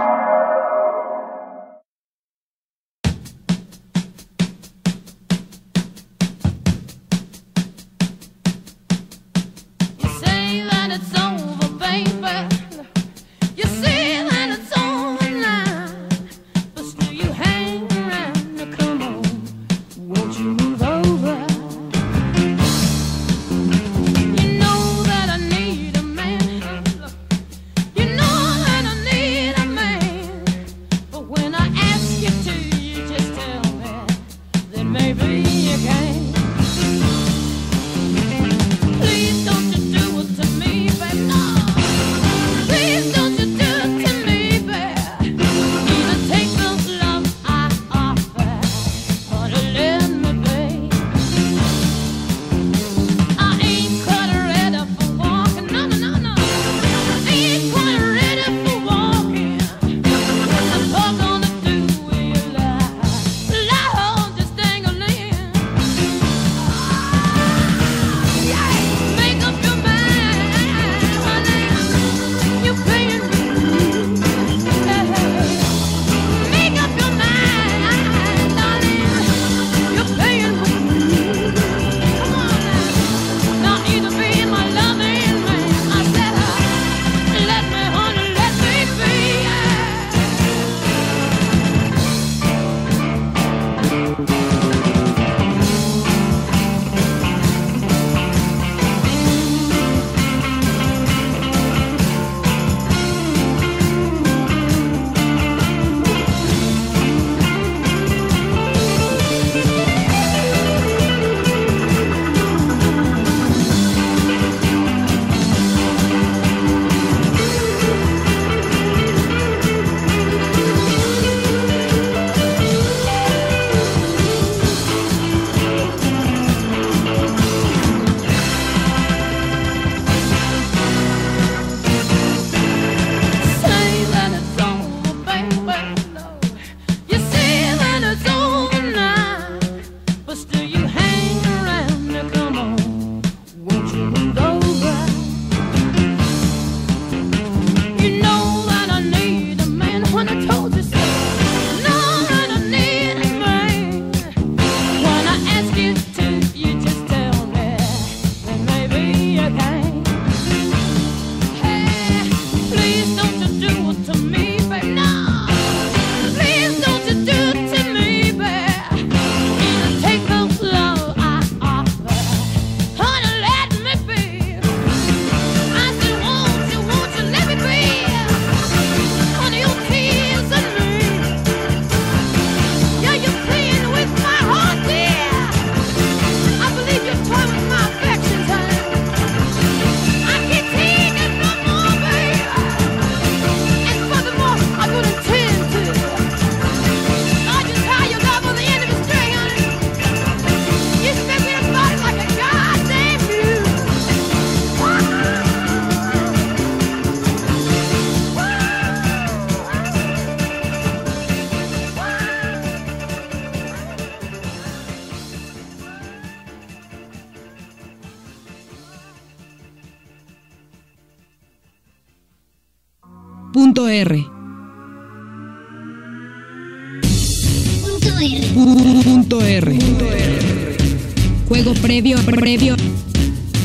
Previo.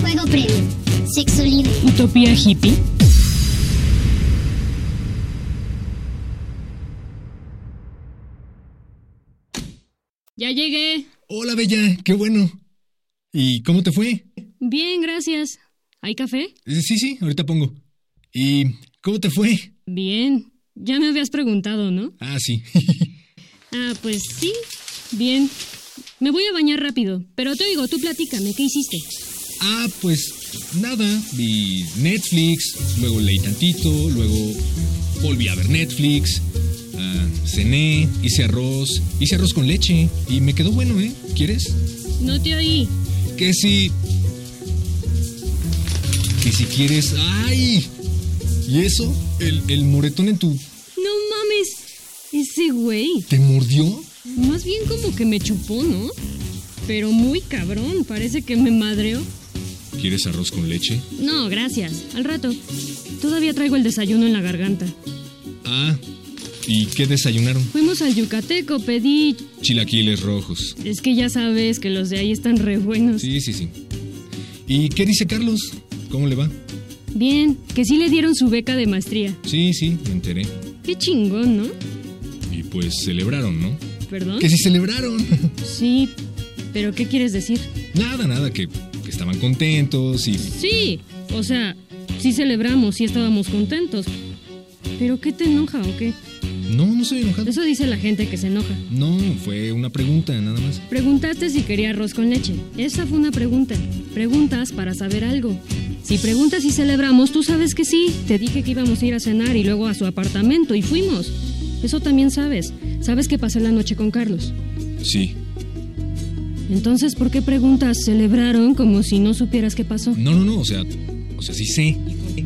Juego previo. Sexo libre. Utopía hippie. Ya llegué. Hola, Bella, qué bueno. ¿Y cómo te fue? Bien, gracias. ¿Hay café? Eh, Sí, sí, ahorita pongo. ¿Y cómo te fue? Bien. Ya me habías preguntado, ¿no? Ah, sí. Ah, pues sí. Bien. Me voy a bañar rápido, pero te oigo, tú platícame, ¿qué hiciste? Ah, pues nada, vi Netflix, luego leí tantito, luego volví a ver Netflix, ah, cené, hice arroz, hice arroz con leche y me quedó bueno, ¿eh? ¿Quieres? No te oí. Que si... Que si quieres... ¡Ay! ¿Y eso? ¿El, el moretón en tu... No mames. Ese güey. ¿Te mordió? Más bien como que me chupó, ¿no? Pero muy cabrón, parece que me madreó. ¿Quieres arroz con leche? No, gracias. Al rato. Todavía traigo el desayuno en la garganta. Ah, ¿y qué desayunaron? Fuimos al Yucateco, pedí... Chilaquiles rojos. Es que ya sabes que los de ahí están re buenos. Sí, sí, sí. ¿Y qué dice Carlos? ¿Cómo le va? Bien, que sí le dieron su beca de maestría. Sí, sí, me enteré. Qué chingón, ¿no? Y pues celebraron, ¿no? ¿Perdón? Que sí celebraron. Sí, pero ¿qué quieres decir? Nada, nada, que, que estaban contentos y... Sí, o sea, sí celebramos, sí estábamos contentos. ¿Pero qué te enoja o qué? No, no soy enojado. Eso dice la gente que se enoja. No, fue una pregunta, nada más. Preguntaste si quería arroz con leche. Esa fue una pregunta. Preguntas para saber algo. Si preguntas si celebramos, tú sabes que sí. Te dije que íbamos a ir a cenar y luego a su apartamento y fuimos. Eso también sabes. Sabes que pasé la noche con Carlos. Sí. Entonces, ¿por qué preguntas celebraron como si no supieras qué pasó? No, no, no, o sea, o sea, sí sé.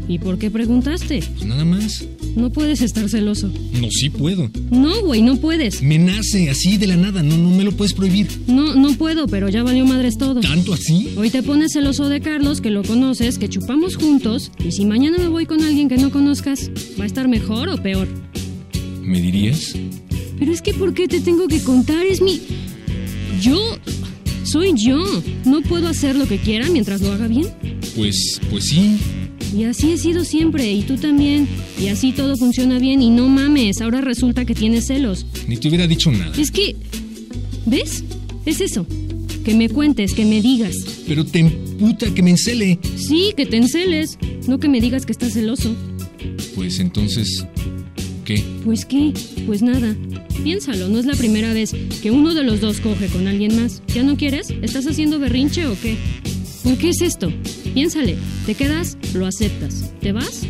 ¿Y por qué preguntaste? Pues nada más. No puedes estar celoso. No, sí puedo. No, güey, no puedes. Me nace así de la nada, no, no me lo puedes prohibir. No, no puedo, pero ya valió madres todo. ¿Tanto así? Hoy te pones celoso de Carlos, que lo conoces, que chupamos juntos, y si mañana me voy con alguien que no conozcas, ¿va a estar mejor o peor? ¿Me dirías? Pero es que ¿por qué te tengo que contar? Es mi... Yo... Soy yo. No puedo hacer lo que quiera mientras lo haga bien. Pues, pues sí. Y así he sido siempre, y tú también. Y así todo funciona bien, y no mames, ahora resulta que tienes celos. Ni te hubiera dicho nada. Es que... ¿Ves? Es eso. Que me cuentes, que me digas. Pero te emputa que me encele. Sí, que te enceles. No que me digas que estás celoso. Pues entonces, ¿qué? Pues qué, pues nada. Piénsalo, no es la primera vez que uno de los dos coge con alguien más. ¿Ya no quieres? ¿Estás haciendo berrinche o qué? ¿Por qué es esto? Piénsale. ¿Te quedas? Lo aceptas. ¿Te vas?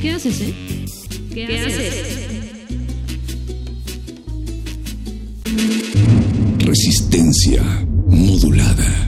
¿Qué haces, eh? ¿Qué, Resistencia modulada.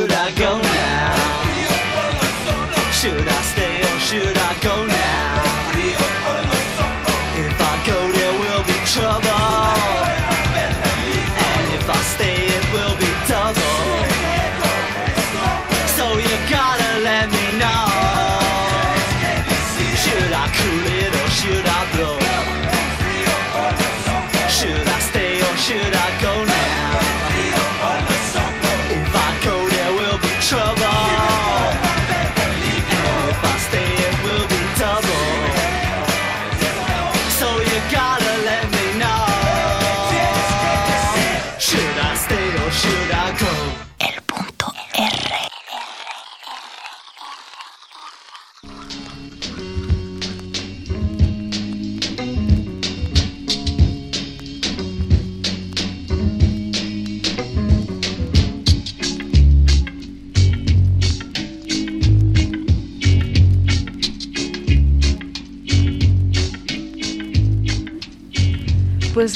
Should I go now? Should I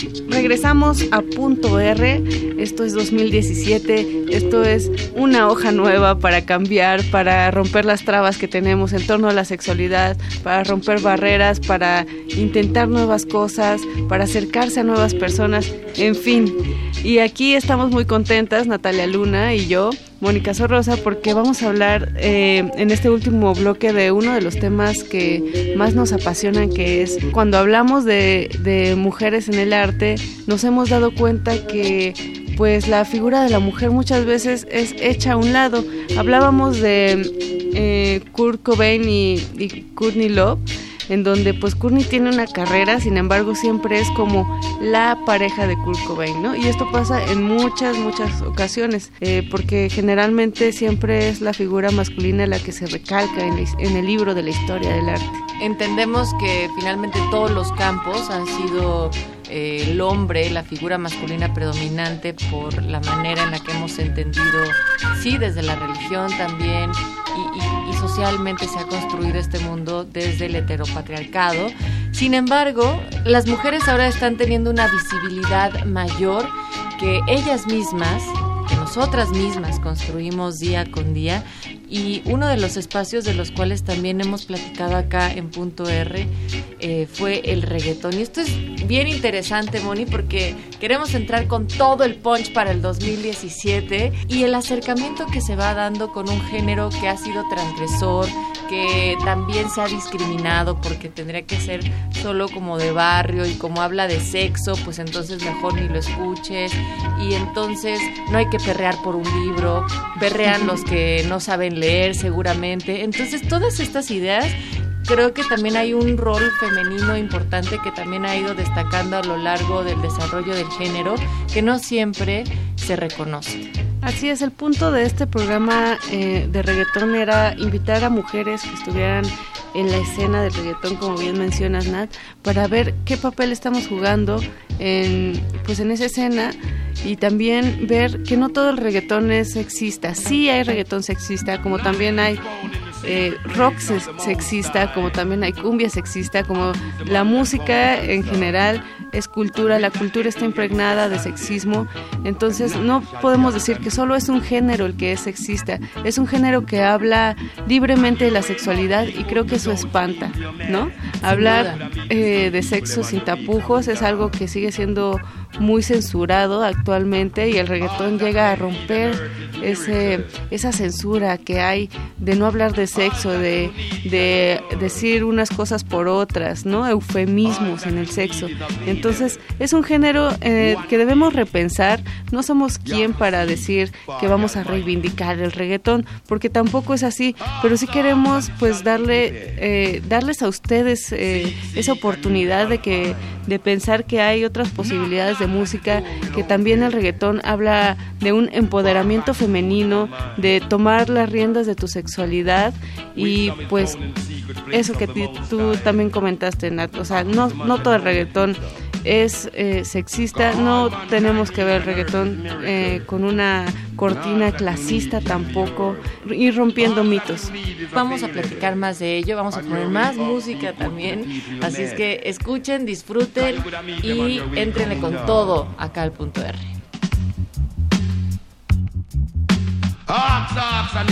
Pues regresamos a punto R, esto es 2017, esto es una hoja nueva para cambiar, para romper las trabas que tenemos en torno a la sexualidad, para romper barreras, para intentar nuevas cosas, para acercarse a nuevas personas, en fin. Y aquí estamos muy contentas, Natalia Luna y yo, Mónica Sorrosa, porque vamos a hablar eh, en este último bloque de uno de los temas que más nos apasionan, que es cuando hablamos de, mujeres en el arte, nos hemos dado cuenta que pues la figura de la mujer muchas veces es hecha a un lado. Hablábamos de eh, Kurt Cobain y, y Courtney Love, en donde pues Courtney tiene una carrera, sin embargo siempre es como la pareja de Kurt Cobain, ¿no? Y esto pasa en muchas, muchas ocasiones, eh, porque generalmente siempre es la figura masculina la que se recalca en, el libro de la historia del arte. Entendemos que finalmente todos los campos han sido eh, el hombre, la figura masculina predominante por la manera en la que hemos entendido, sí, desde la religión también socialmente se ha construido este mundo desde el heteropatriarcado. Sin embargo, las mujeres ahora están teniendo una visibilidad mayor que ellas mismas que nosotras mismas construimos día con día y uno de los espacios de los cuales también hemos platicado acá en Punto R eh, fue el reggaetón. Y esto es bien interesante, Moni, porque queremos entrar con todo el punch para el 2017 y el acercamiento que se va dando con un género que ha sido transgresor, que también se ha discriminado porque tendría que ser solo como de barrio y como habla de sexo, pues entonces mejor ni lo escuches y entonces no hay que perrear por un libro, perrean los que no saben leer seguramente. Entonces todas estas ideas creo que también hay un rol femenino importante que también ha ido destacando a lo largo del desarrollo del género que no siempre se reconoce. Así es, el punto de este programa eh, de reggaetón era invitar a mujeres que estuvieran en la escena del reggaetón, como bien mencionas, Nat, para ver qué papel estamos jugando en, pues en esa escena y también ver que no todo el reggaetón es sexista. Sí hay reggaetón sexista, como también hay eh, rock sex- sexista, como también hay cumbia sexista, como la música en general es cultura, la cultura está impregnada de sexismo, entonces no podemos decir que solo es un género el que es sexista, es un género que habla libremente de la sexualidad y creo que eso espanta, ¿no? Hablar eh, de sexo sin tapujos es algo que sigue siendo muy censurado actualmente y el reggaetón llega a romper ese, esa censura que hay de no hablar de sexo, de, de decir unas cosas por otras, ¿no? Eufemismos en el sexo. Entonces, es un género eh, que debemos repensar. No somos quien para decir que vamos a reivindicar el reggaetón, porque tampoco es así, pero sí queremos pues darle, eh, darles a ustedes eh, esa oportunidad de que de pensar que hay otras posibilidades de música, que también el reggaetón habla de un empoderamiento femenino, de tomar las riendas de tu sexualidad y pues eso que tú también comentaste, Nat, o sea, no, no todo el reggaetón es eh, sexista, no tenemos que ver el reggaetón eh, con una cortina clasista tampoco, ir rompiendo mitos. Vamos a platicar más de ello, vamos a poner más música también. Así es que escuchen, disfruten y entrenle con todo acá al punto R. Ask, ask, and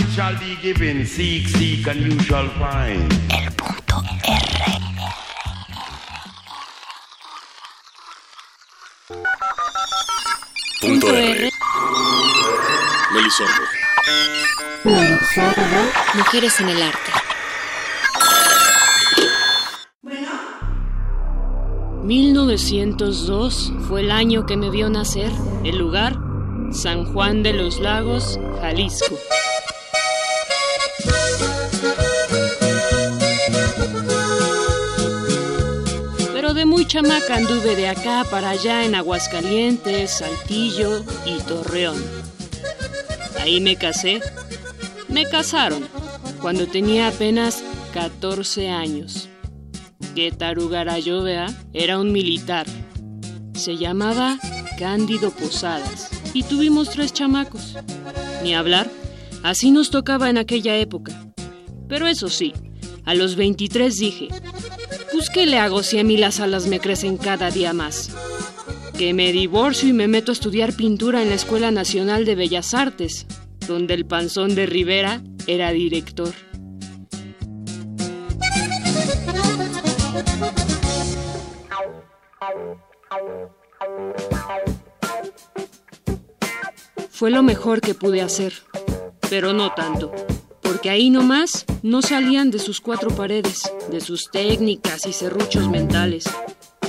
Punto R. Melisordo. Mujeres en el arte. ...1902 fue el año que me vio nacer. El lugar, San Juan de los Lagos, Jalisco. Muy chamaca anduve de acá para allá en Aguascalientes, Saltillo y Torreón. Ahí me casé. Me casaron cuando tenía apenas 14 años. Qué tarugara era un militar. Se llamaba Cándido Posadas y tuvimos tres chamacos. Ni hablar, así nos tocaba en aquella época. Pero eso sí, a los 23 dije, pues ¿qué le hago si a mí las alas me crecen cada día más? Que me divorcio y me meto a estudiar pintura en la Escuela Nacional de Bellas Artes, donde el panzón de Rivera era director. Fue lo mejor que pude hacer, pero no tanto, porque ahí nomás no salían de sus cuatro paredes, de sus técnicas y serruchos mentales,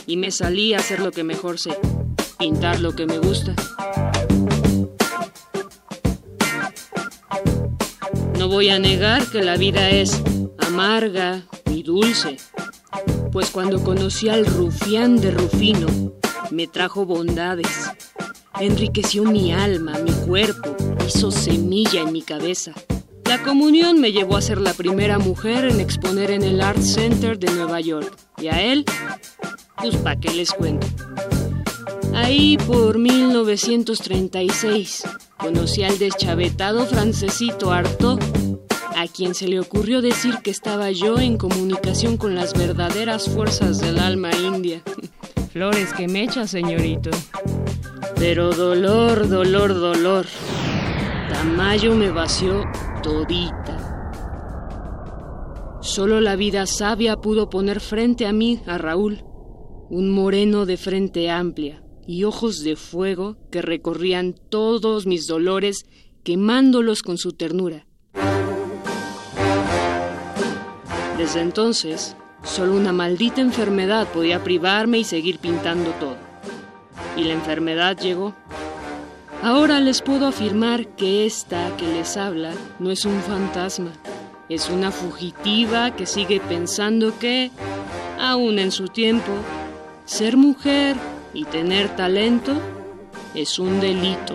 y me salí a hacer lo que mejor sé, pintar lo que me gusta. No voy a negar que la vida es amarga y dulce, pues cuando conocí al rufián de Rufino, me trajo bondades, enriqueció mi alma, mi cuerpo, hizo semilla en mi cabeza. La comunión me llevó a ser la primera mujer en exponer en el Art Center de Nueva York, y a él, pues pa' qué les cuento. Ahí por 1936 conocí al deschavetado francesito Artaud, a quien se le ocurrió decir que estaba yo en comunicación con las verdaderas fuerzas del alma india. Flores que me echa, señorito. Pero dolor, dolor, dolor. Tamayo me vació todita. Solo la vida sabia pudo poner frente a mí a Raúl, un moreno de frente amplia y ojos de fuego que recorrían todos mis dolores quemándolos con su ternura. Desde entonces, solo una maldita enfermedad podía privarme y seguir pintando todo. Y la enfermedad llegó. Ahora les puedo afirmar que esta que les habla no es un fantasma, es una fugitiva que sigue pensando que, aún en su tiempo, ser mujer y tener talento es un delito.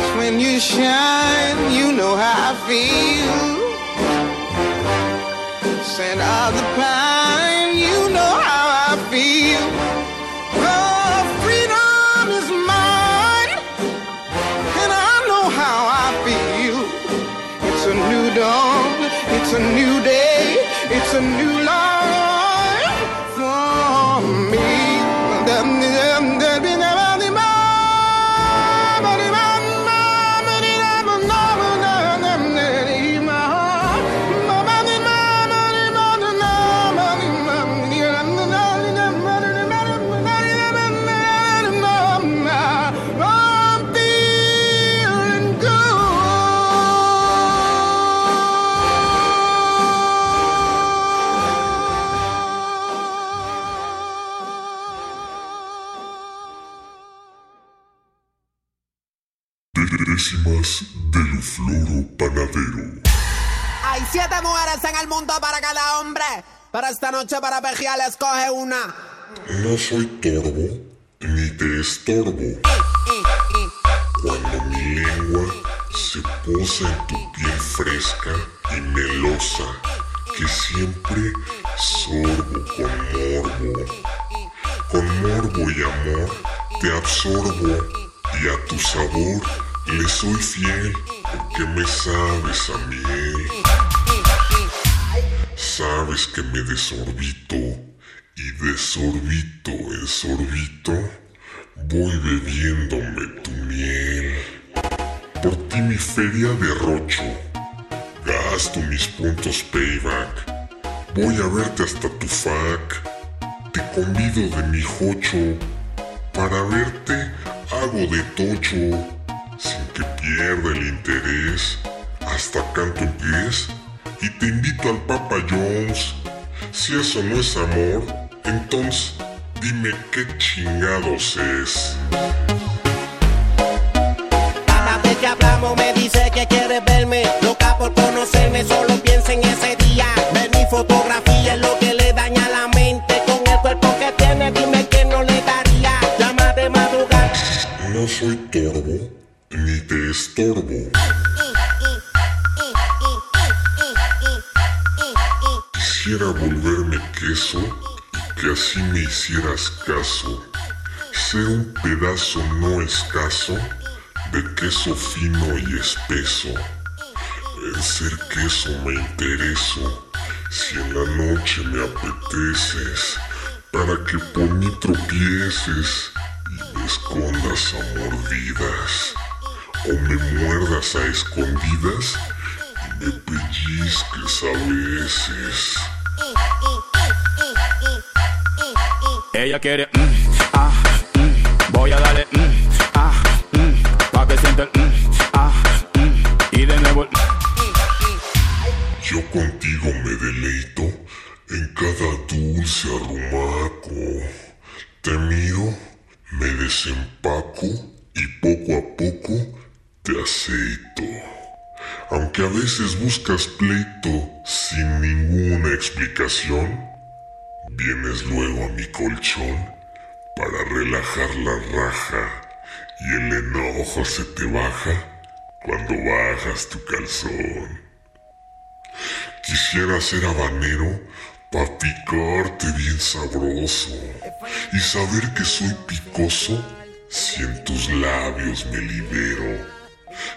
when you shine, you know how I feel. Scent of the pine, noche para pejear escoge una. No soy torbo ni te estorbo. Cuando mi lengua se posa en tu piel fresca y melosa, que siempre sorbo con morbo. Con morbo y amor te absorbo y a tu sabor le soy fiel porque me sabes a miel. Sabes que me desorbito y de sorbito en voy bebiéndome tu miel. Por ti mi feria derrocho, gasto mis puntos payback. Voy a verte hasta tu fac, te convido de mi jocho. Para verte hago de tocho, sin que pierda el interés. Hasta canto en pies y te invito al Papa Jones. Si eso no es amor, entonces dime qué chingados es. Cada vez que hablamos me dice que quiere verme. Loca por conocerme, solo piensa en ese día. Ver mi fotografía es lo que le daña la mente. Con el cuerpo que tiene, dime que no le daría. Llama de madrugada. No soy torbo ni te estorbo. Quisiera volverme queso y que así me hicieras caso. Ser un pedazo no escaso de queso fino y espeso. En ser queso me intereso si en la noche me apeteces para que por mí tropieces y me escondas a mordidas o me muerdas a escondidas me pellizques a veces. Ella quiere, mm, ah, mm, voy a darle, mm, ah, mm, pa' que sienta el, mm, ah, y de nuevo el, Yo contigo me deleito en cada dulce arrumaco. Te miro, me desempaco y poco a poco te aceito. Aunque a veces buscas pleito sin ninguna explicación, vienes luego a mi colchón para relajar la raja y el enojo se te baja cuando bajas tu calzón. Quisiera ser habanero pa' picarte bien sabroso y saber que soy picoso si en tus labios me libero.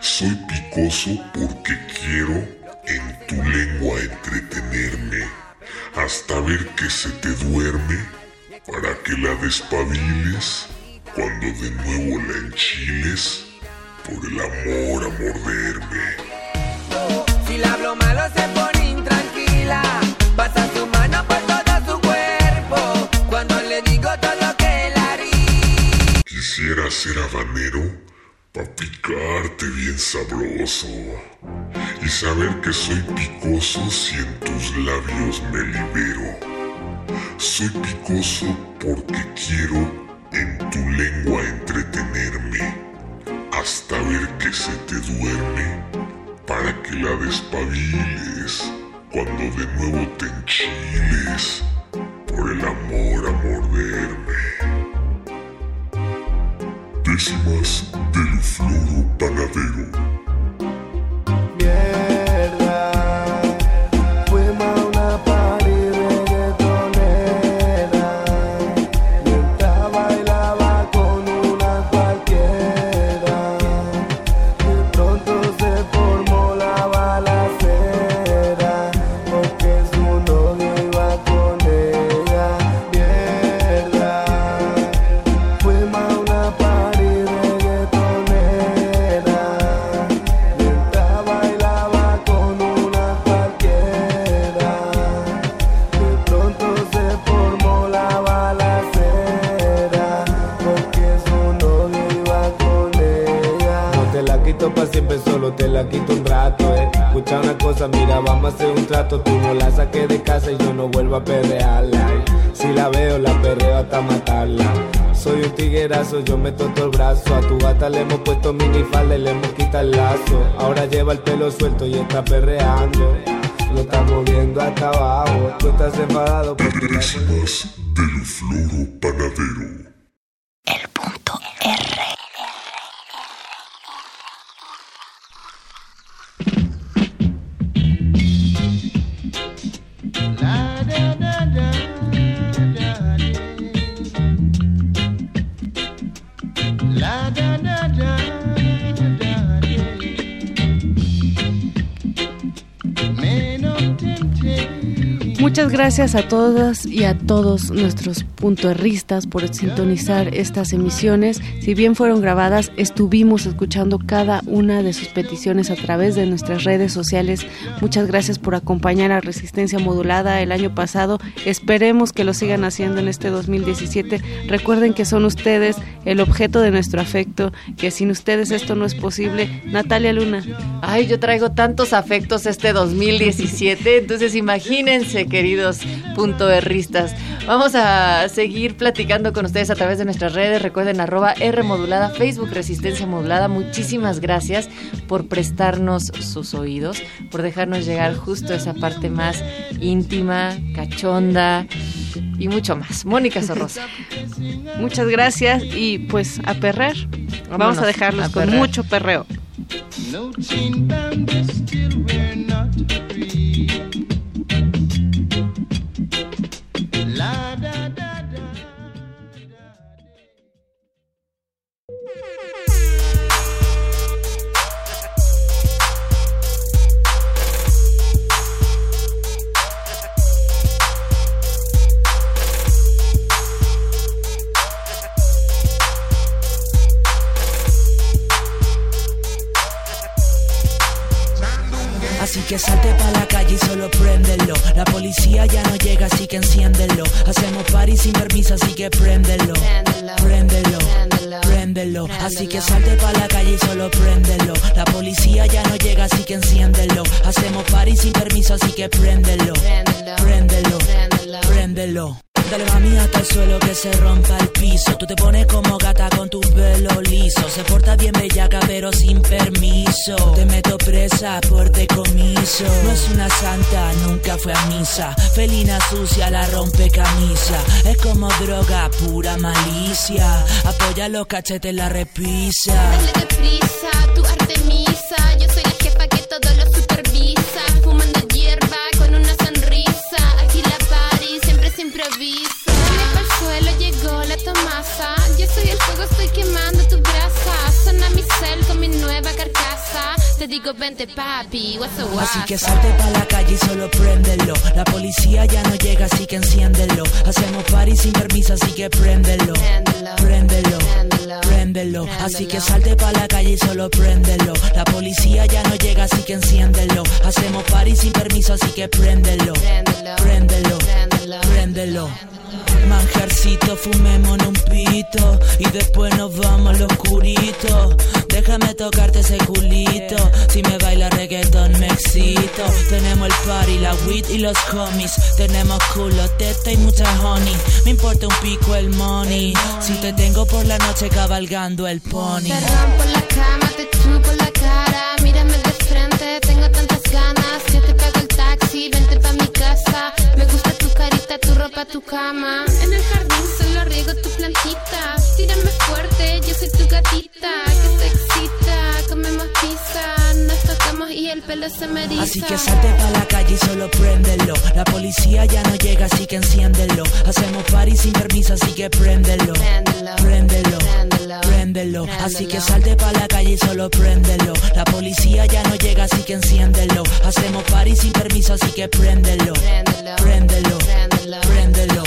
Soy picoso porque quiero en tu lengua entretenerme hasta ver que se te duerme para que la despabiles cuando de nuevo la enchiles por el amor a morderme. Si le hablo malo se pone intranquila. Pasa su mano por todo su cuerpo. Cuando le digo todo lo que él haría. ser habanero pa' picarte bien sabroso y saber que soy picoso si en tus labios me libero. Soy picoso porque quiero en tu lengua entretenerme hasta ver que se te duerme para que la despabiles cuando de nuevo te enchiles por el amor a morderme. Décimas del floro panadero. Quito un rato, eh. Escucha una cosa, mira, vamos a hacer un trato. Tú no la saques de casa y yo no vuelvo a perrearla. Si la veo, la perreo hasta matarla. Soy un tiguerazo, yo meto todo el brazo. A tu gata le hemos puesto minifalda le hemos quitado el lazo. Ahora lleva el pelo suelto y está perreando. Lo está moviendo hasta abajo. Tú estás enfadado Décimas del. Muchas gracias a todas y a todos nuestros puntoerristas por sintonizar estas emisiones. Si bien fueron grabadas, estuvimos escuchando cada una de sus peticiones a través de nuestras redes sociales. Muchas gracias por acompañar a Resistencia Modulada el año pasado. Esperemos que lo sigan haciendo en este 2017. Recuerden que son ustedes el objeto de nuestro afecto, que sin ustedes esto no es posible. Natalia Luna. Ay, yo traigo tantos afectos este 2017, entonces imagínense, queridos puntoerristas. Vamos a seguir platicando con ustedes a través de nuestras redes. Recuerden arroba R modulada, Facebook Resistencia Modulada. Muchísimas gracias por prestarnos sus oídos, por dejarnos llegar justo a esa parte más íntima, cachonda y mucho más. Mónica Sorrosa. Muchas gracias y pues a perrer. Vamos a dejarlos a con mucho perreo. No que salte pa' la calle y solo préndelo. La policía ya no llega, así que enciéndelo. Hacemos party sin permiso, así que préndelo. Préndelo, préndelo. Así que salte pa' la calle y solo préndelo. La policía ya no llega, así que enciéndelo. Hacemos party sin permiso, así que préndelo. Préndelo, préndelo. Dale mami hasta el suelo que se rompa el piso. Tú te pones como gata con tu pelo liso. Se porta bien bellaca pero sin permiso. Te meto presa por decomiso. No es una santa, nunca fue a misa. Felina sucia, la rompe camisa. Es como droga, pura malicia. Apoya los cachetes, la repisa. Dale deprisa, tu Artemisa. Yo soy la jefa que todo lo te digo vente papi, what's the Así que salte pa' la calle y solo préndelo. La policía ya no llega, así que enciéndelo. Hacemos party sin permiso, así que préndelo. Préndelo, préndelo. Así que salte pa' la calle y solo préndelo. La policía ya no llega, así que enciéndelo. Hacemos party sin permiso, así que préndelo. Préndelo, préndelo. Manjarcito, fumemos en un pito y después nos vamos al oscurito. Déjame tocarte ese culito. Si me baila reggaeton me excito. Tenemos el party, la weed y los homies. Tenemos culo, teta y mucha honey. Me importa un pico el money. Si te tengo por la noche cabalgando el pony. Rompo la cama, te chupo la carita, tu ropa, tu cama. En el jardín solo riego tu plantita. Tírame fuerte, yo soy tu gatita. Que te excita, comemos pizza. Nos tocamos y el pelo se me eriza. Así que salte pa' la calle y solo préndelo. La policía ya no llega, así que enciéndelo. Hacemos party sin permiso, así que préndelo. Préndelo, préndelo. Así que salte pa' la calle y solo préndelo. La policía ya no llega, así que enciéndelo. Hacemos party sin permiso, así que préndelo. Préndelo, préndelo.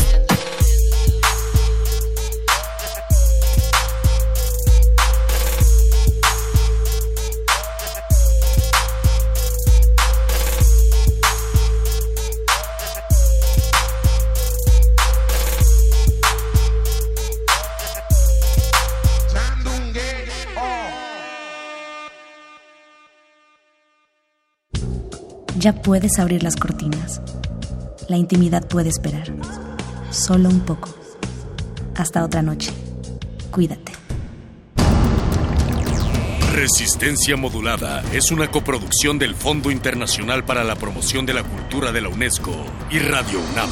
Ya puedes abrir las cortinas. La intimidad puede esperar. Solo un poco. Hasta otra noche. Cuídate. Resistencia Modulada es una coproducción del Fondo Internacional para la Promoción de la Cultura de la UNESCO y Radio UNAM.